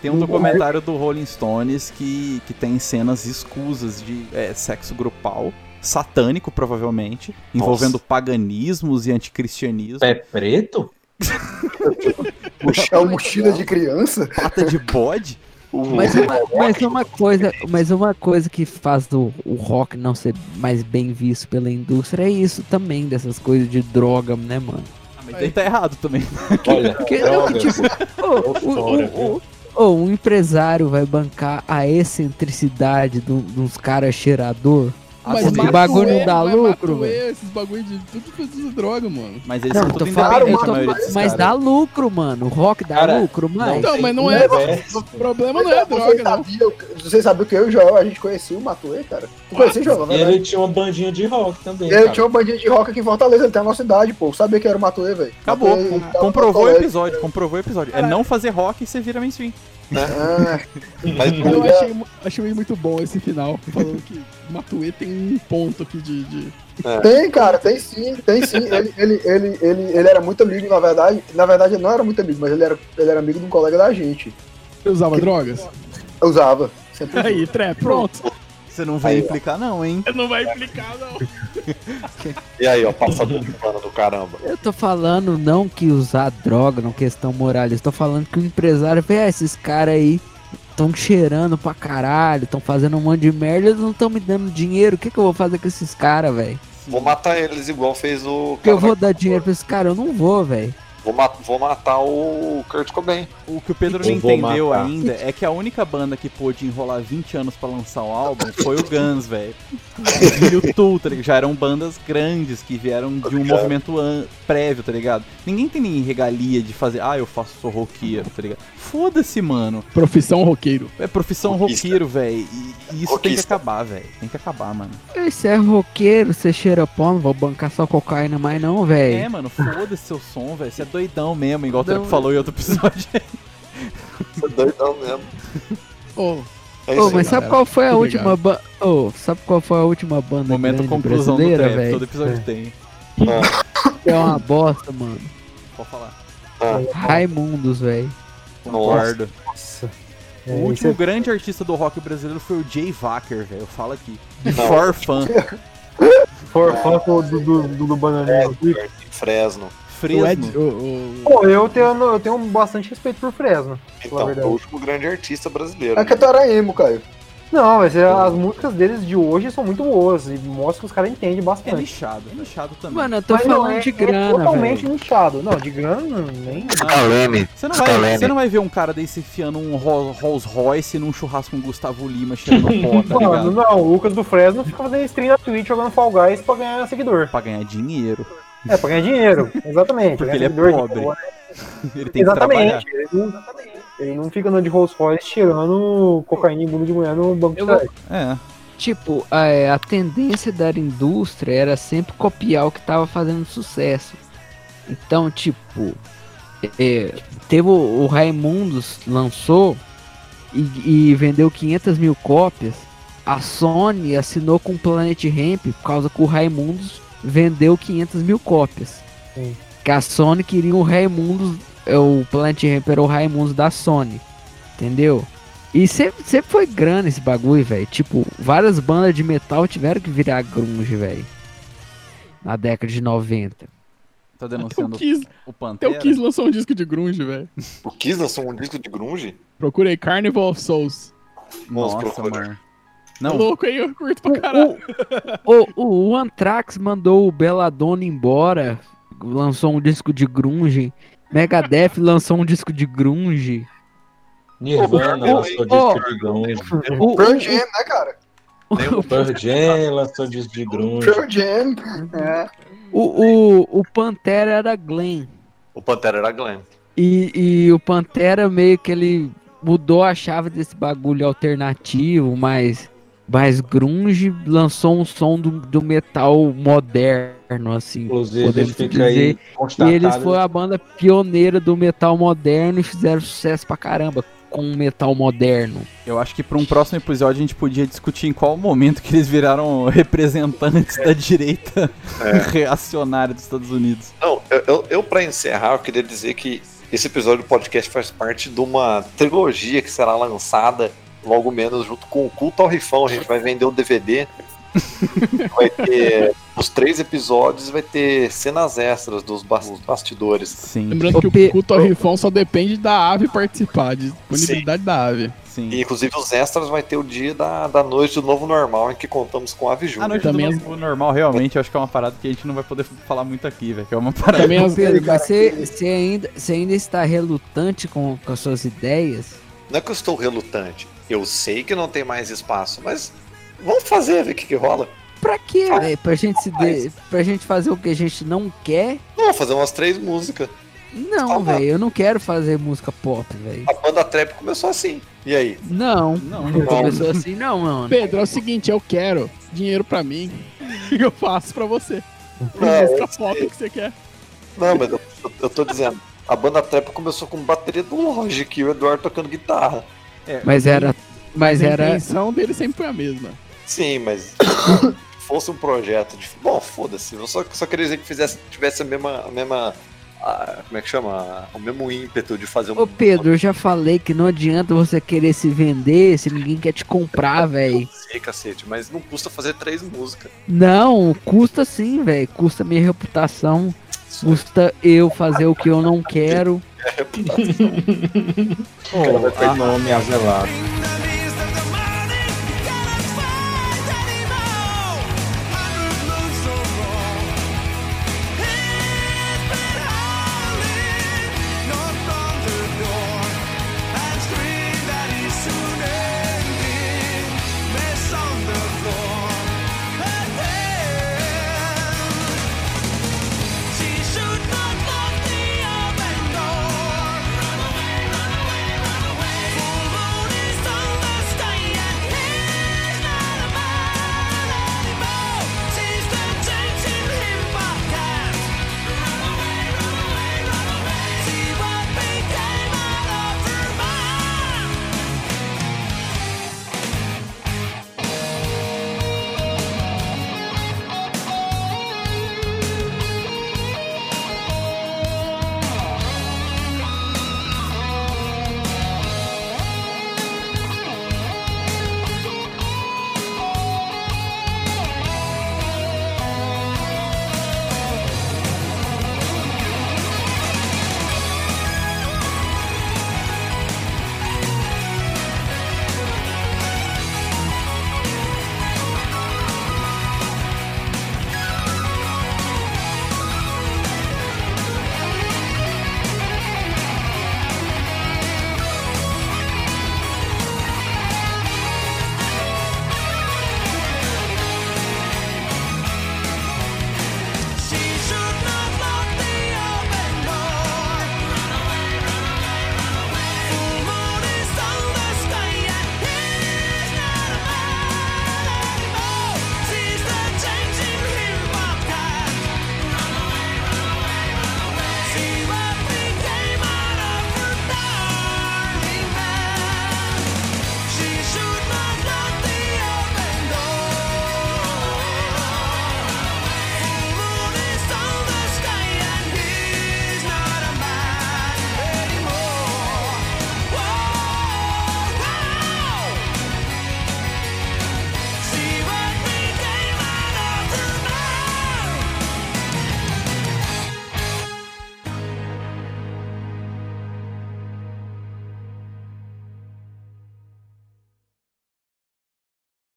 Tem um documentário do Rolling Stones que, que tem cenas escusas de é, sexo grupal, satânico provavelmente, envolvendo paganismos e anticristianismo, Pé preto? É uma mochila de criança. pata de bode. Mas uma, mas uma coisa, mas uma coisa que faz o, o rock não ser mais bem visto pela indústria é isso também, dessas coisas de droga, né, mano? Ah, mas ele tá errado também. Olha, Porque não, tipo, ô, o- o- um empresário vai bancar a excentricidade do- dos caras cheirador. Mas esse bagulho não dá lucro, velho. Esses bagulho de tudo produz droga, mano. Mas eles Não, são tudo falando, independentes, mas dá lucro, mano. O rock dá Cara, lucro, mas. Então, mas não é- universo. O problema não é droga, não. sabia, você sabia que eu e o Joel, a gente conhecia o Matuê, cara? Tu conhecia o Joel, verdade? ele tinha uma bandinha de rock também. Ele cara. tinha uma bandinha de rock aqui em Fortaleza, ele tem a nossa idade, pô. Eu sabia que era o Matuê, velho. Acabou, Matuê, com- comprovou o episódio, comprovou o episódio. É não fazer rock e você vira mainstream. Ah, Mas Eu achei, achei muito bom esse final, falando que o Matuê tem um ponto aqui de. de- Tem, cara, tem sim, tem sim. Ele, ele, ele, ele, ele era muito amigo, na verdade. Na verdade, ele não era muito amigo, mas ele era, ele era amigo de um colega da gente. Ele usava drogas? Eu usava. Sempre usava. Aí, trap, pronto. Você não vai Aí, ó. implicar não, hein? Não vai implicar, não. E aí, ó, passador de pano do caramba. Eu tô falando não que usar droga não questão moralista, tô falando que o empresário vê "Ah, esses caras aí tão cheirando pra caralho, tão fazendo um monte de merda, eles não tão me dando dinheiro, o que que eu vou fazer com esses caras, velho? Vou matar eles igual fez o. Que eu cara- vou dar dinheiro pra esses caras? Eu não vou, velho. Vou, ma- vou matar o Kurt Cobain. O que o Pedro não entendeu matar. ainda é que a única banda que pôde enrolar 20 anos pra lançar o álbum foi o Guns, velho. E o Tool, tá ligado? Já eram bandas grandes que vieram de um movimento prévio, tá ligado? Ninguém tem nem regalia de fazer, ah, eu faço, sou roqueiro, tá ligado? Foda-se, mano. Profissão roqueiro. É profissão Roquista. roqueiro, velho. E, e isso tem que Roquista. acabar, velho. Tem que acabar, mano. Você é roqueiro, você cheira pó, não vou bancar só cocaína mais não, É, velho. mano, foda-se seu som, velho. Você é doidão mesmo, igual o Não, Treco falou em outro episódio. Você é doidão mesmo. Ô, É aí. mas sabe galera. qual foi a Muito última banda? Ô, sabe qual foi a última banda Momento conclusão do brasileira, Treco. Todo velho? episódio tem. É uma bosta, mano. Pode falar. Raimundos, velho. Concordo. Nossa. O É, último isso grande artista do rock brasileiro foi o Jay Wacker, velho. Eu falo aqui. De. For Fun. For, fã do, do, do, do Bananinha. Fresno. O Fresno. Ed, o, o- Pô, eu tenho, eu tenho bastante respeito por Fresno. Então, o último grande artista brasileiro. É que tu era emo, Caio. Não, mas é- as músicas deles de hoje são muito boas e mostra que os caras entendem É bastante. nichado, é nichado também. Mano, eu tô Mas não, falando é- de é grana, totalmente velho. nichado. Não, de grana não, nem. Scalene. Você não, vai, você não vai ver um cara desse enfiando um Ro- Rolls Royce num churrasco com Gustavo Lima cheirando pó, tá Mano, não, o Lucas do Fresno fica fazendo stream na Twitch jogando Fall Guys pra ganhar seguidor. Pra ganhar dinheiro. É, pra ganhar dinheiro, exatamente. Porque ele é pobre. dinheiro, Ele tem que trabalhar. Exatamente. Ele não, ele não fica andando de Rolls Royce tirando cocaína em bunda de mulher no banco de Eu trás. É. Tipo, a, a tendência da indústria era sempre copiar o que tava fazendo sucesso. Então, tipo, é, teve o, o Raimundos lançou e, e vendeu 500 mil cópias. A Sony assinou com o Planet Ramp por causa que o Raimundos vendeu 500 mil cópias. Sim. Que a Sony queria o Raimundos, é, o Planet Ramp era o Raimundos da Sony, entendeu? E sempre, sempre foi grana esse bagulho, velho. Tipo, várias bandas de metal tiveram que virar grunge, velho. Na década de 90. Tá até o denunciando Kiss, o até Pantera. o Kiss lançou um disco de grunge, velho. O Kiss lançou um disco de grunge? Procurei Carnival of Souls. Nossa, procura. mano. Tá Não, louco aí, eu curto pra caralho. O, o, o Anthrax mandou o Belladonna embora. Lançou um disco de grunge. Megadeth lançou um disco de grunge. Nirvana Ô, lançou ô, disco de grunge. O, Pearl o- Jam, né, cara? Pearl Jam lançou disco de grunge. Pearl Jam. É. o, o, o Pantera era Glenn. O Pantera era Glenn. E, e o Pantera meio que ele mudou a chave desse bagulho alternativo, mais, mais grunge, lançou um som do, do metal moderno, assim. Inclusive, podemos dizer. E eles foram a banda pioneira do metal moderno e fizeram sucesso pra caramba com o metal moderno. eu acho que pra um próximo episódio a gente podia discutir em qual momento que eles viraram representantes da direita reacionária dos Estados Unidos. Não, eu, eu, eu para encerrar, eu queria dizer que esse episódio do podcast faz parte de uma trilogia que será lançada logo menos junto com o Culto ao Rifão. A gente vai vender o DVD. vai ter os três episódios, vai ter cenas extras dos bas- bastidores. Sim, Lembrando que o culto ao rifão só depende da ave participar, de disponibilidade da ave. sim. E inclusive os extras vai ter o dia da, da noite do novo normal em que contamos com a Ave A Júnior. noite Também do novo normal, realmente, eu acho que é uma parada que a gente não vai poder falar muito aqui, velho. Que é uma parada. Também as, Pedro, você, você ainda, você ainda está relutante com, com as suas ideias? Não é que eu estou relutante. Eu sei que não tem mais espaço, mas vamos fazer, ver o que, que rola. Pra quê, velho? Pra gente se de... pra gente fazer o que a gente não quer? Vamos fazer umas três músicas. Não, Tá velho, eu não quero fazer música pop, velho. A banda Trap começou assim. E aí? Não, Não, não começou assim não, mano. Pedro, é o seguinte, eu quero dinheiro pra mim. Que eu faço pra você? Não, Música eu pop que você quer. Não, mas eu, eu- eu tô dizendo. A banda Trap começou com bateria do Logic e o Eduardo tocando guitarra. Mas era mas a era intenção dele sempre foi a mesma. Sim, mas fosse um projeto de. Bom, foda-se. Eu só, só queria dizer que fizesse, tivesse a mesma. A mesma ah, como é que chama? O mesmo ímpeto de fazer um. Ô Pedro, eu já falei que não adianta você querer se vender se ninguém quer te comprar, velho. Sei, cacete, mas não custa fazer três músicas. Não, custa sim, velho. Custa minha reputação. Custa eu fazer o que eu não quero. Pô, a nome avelado.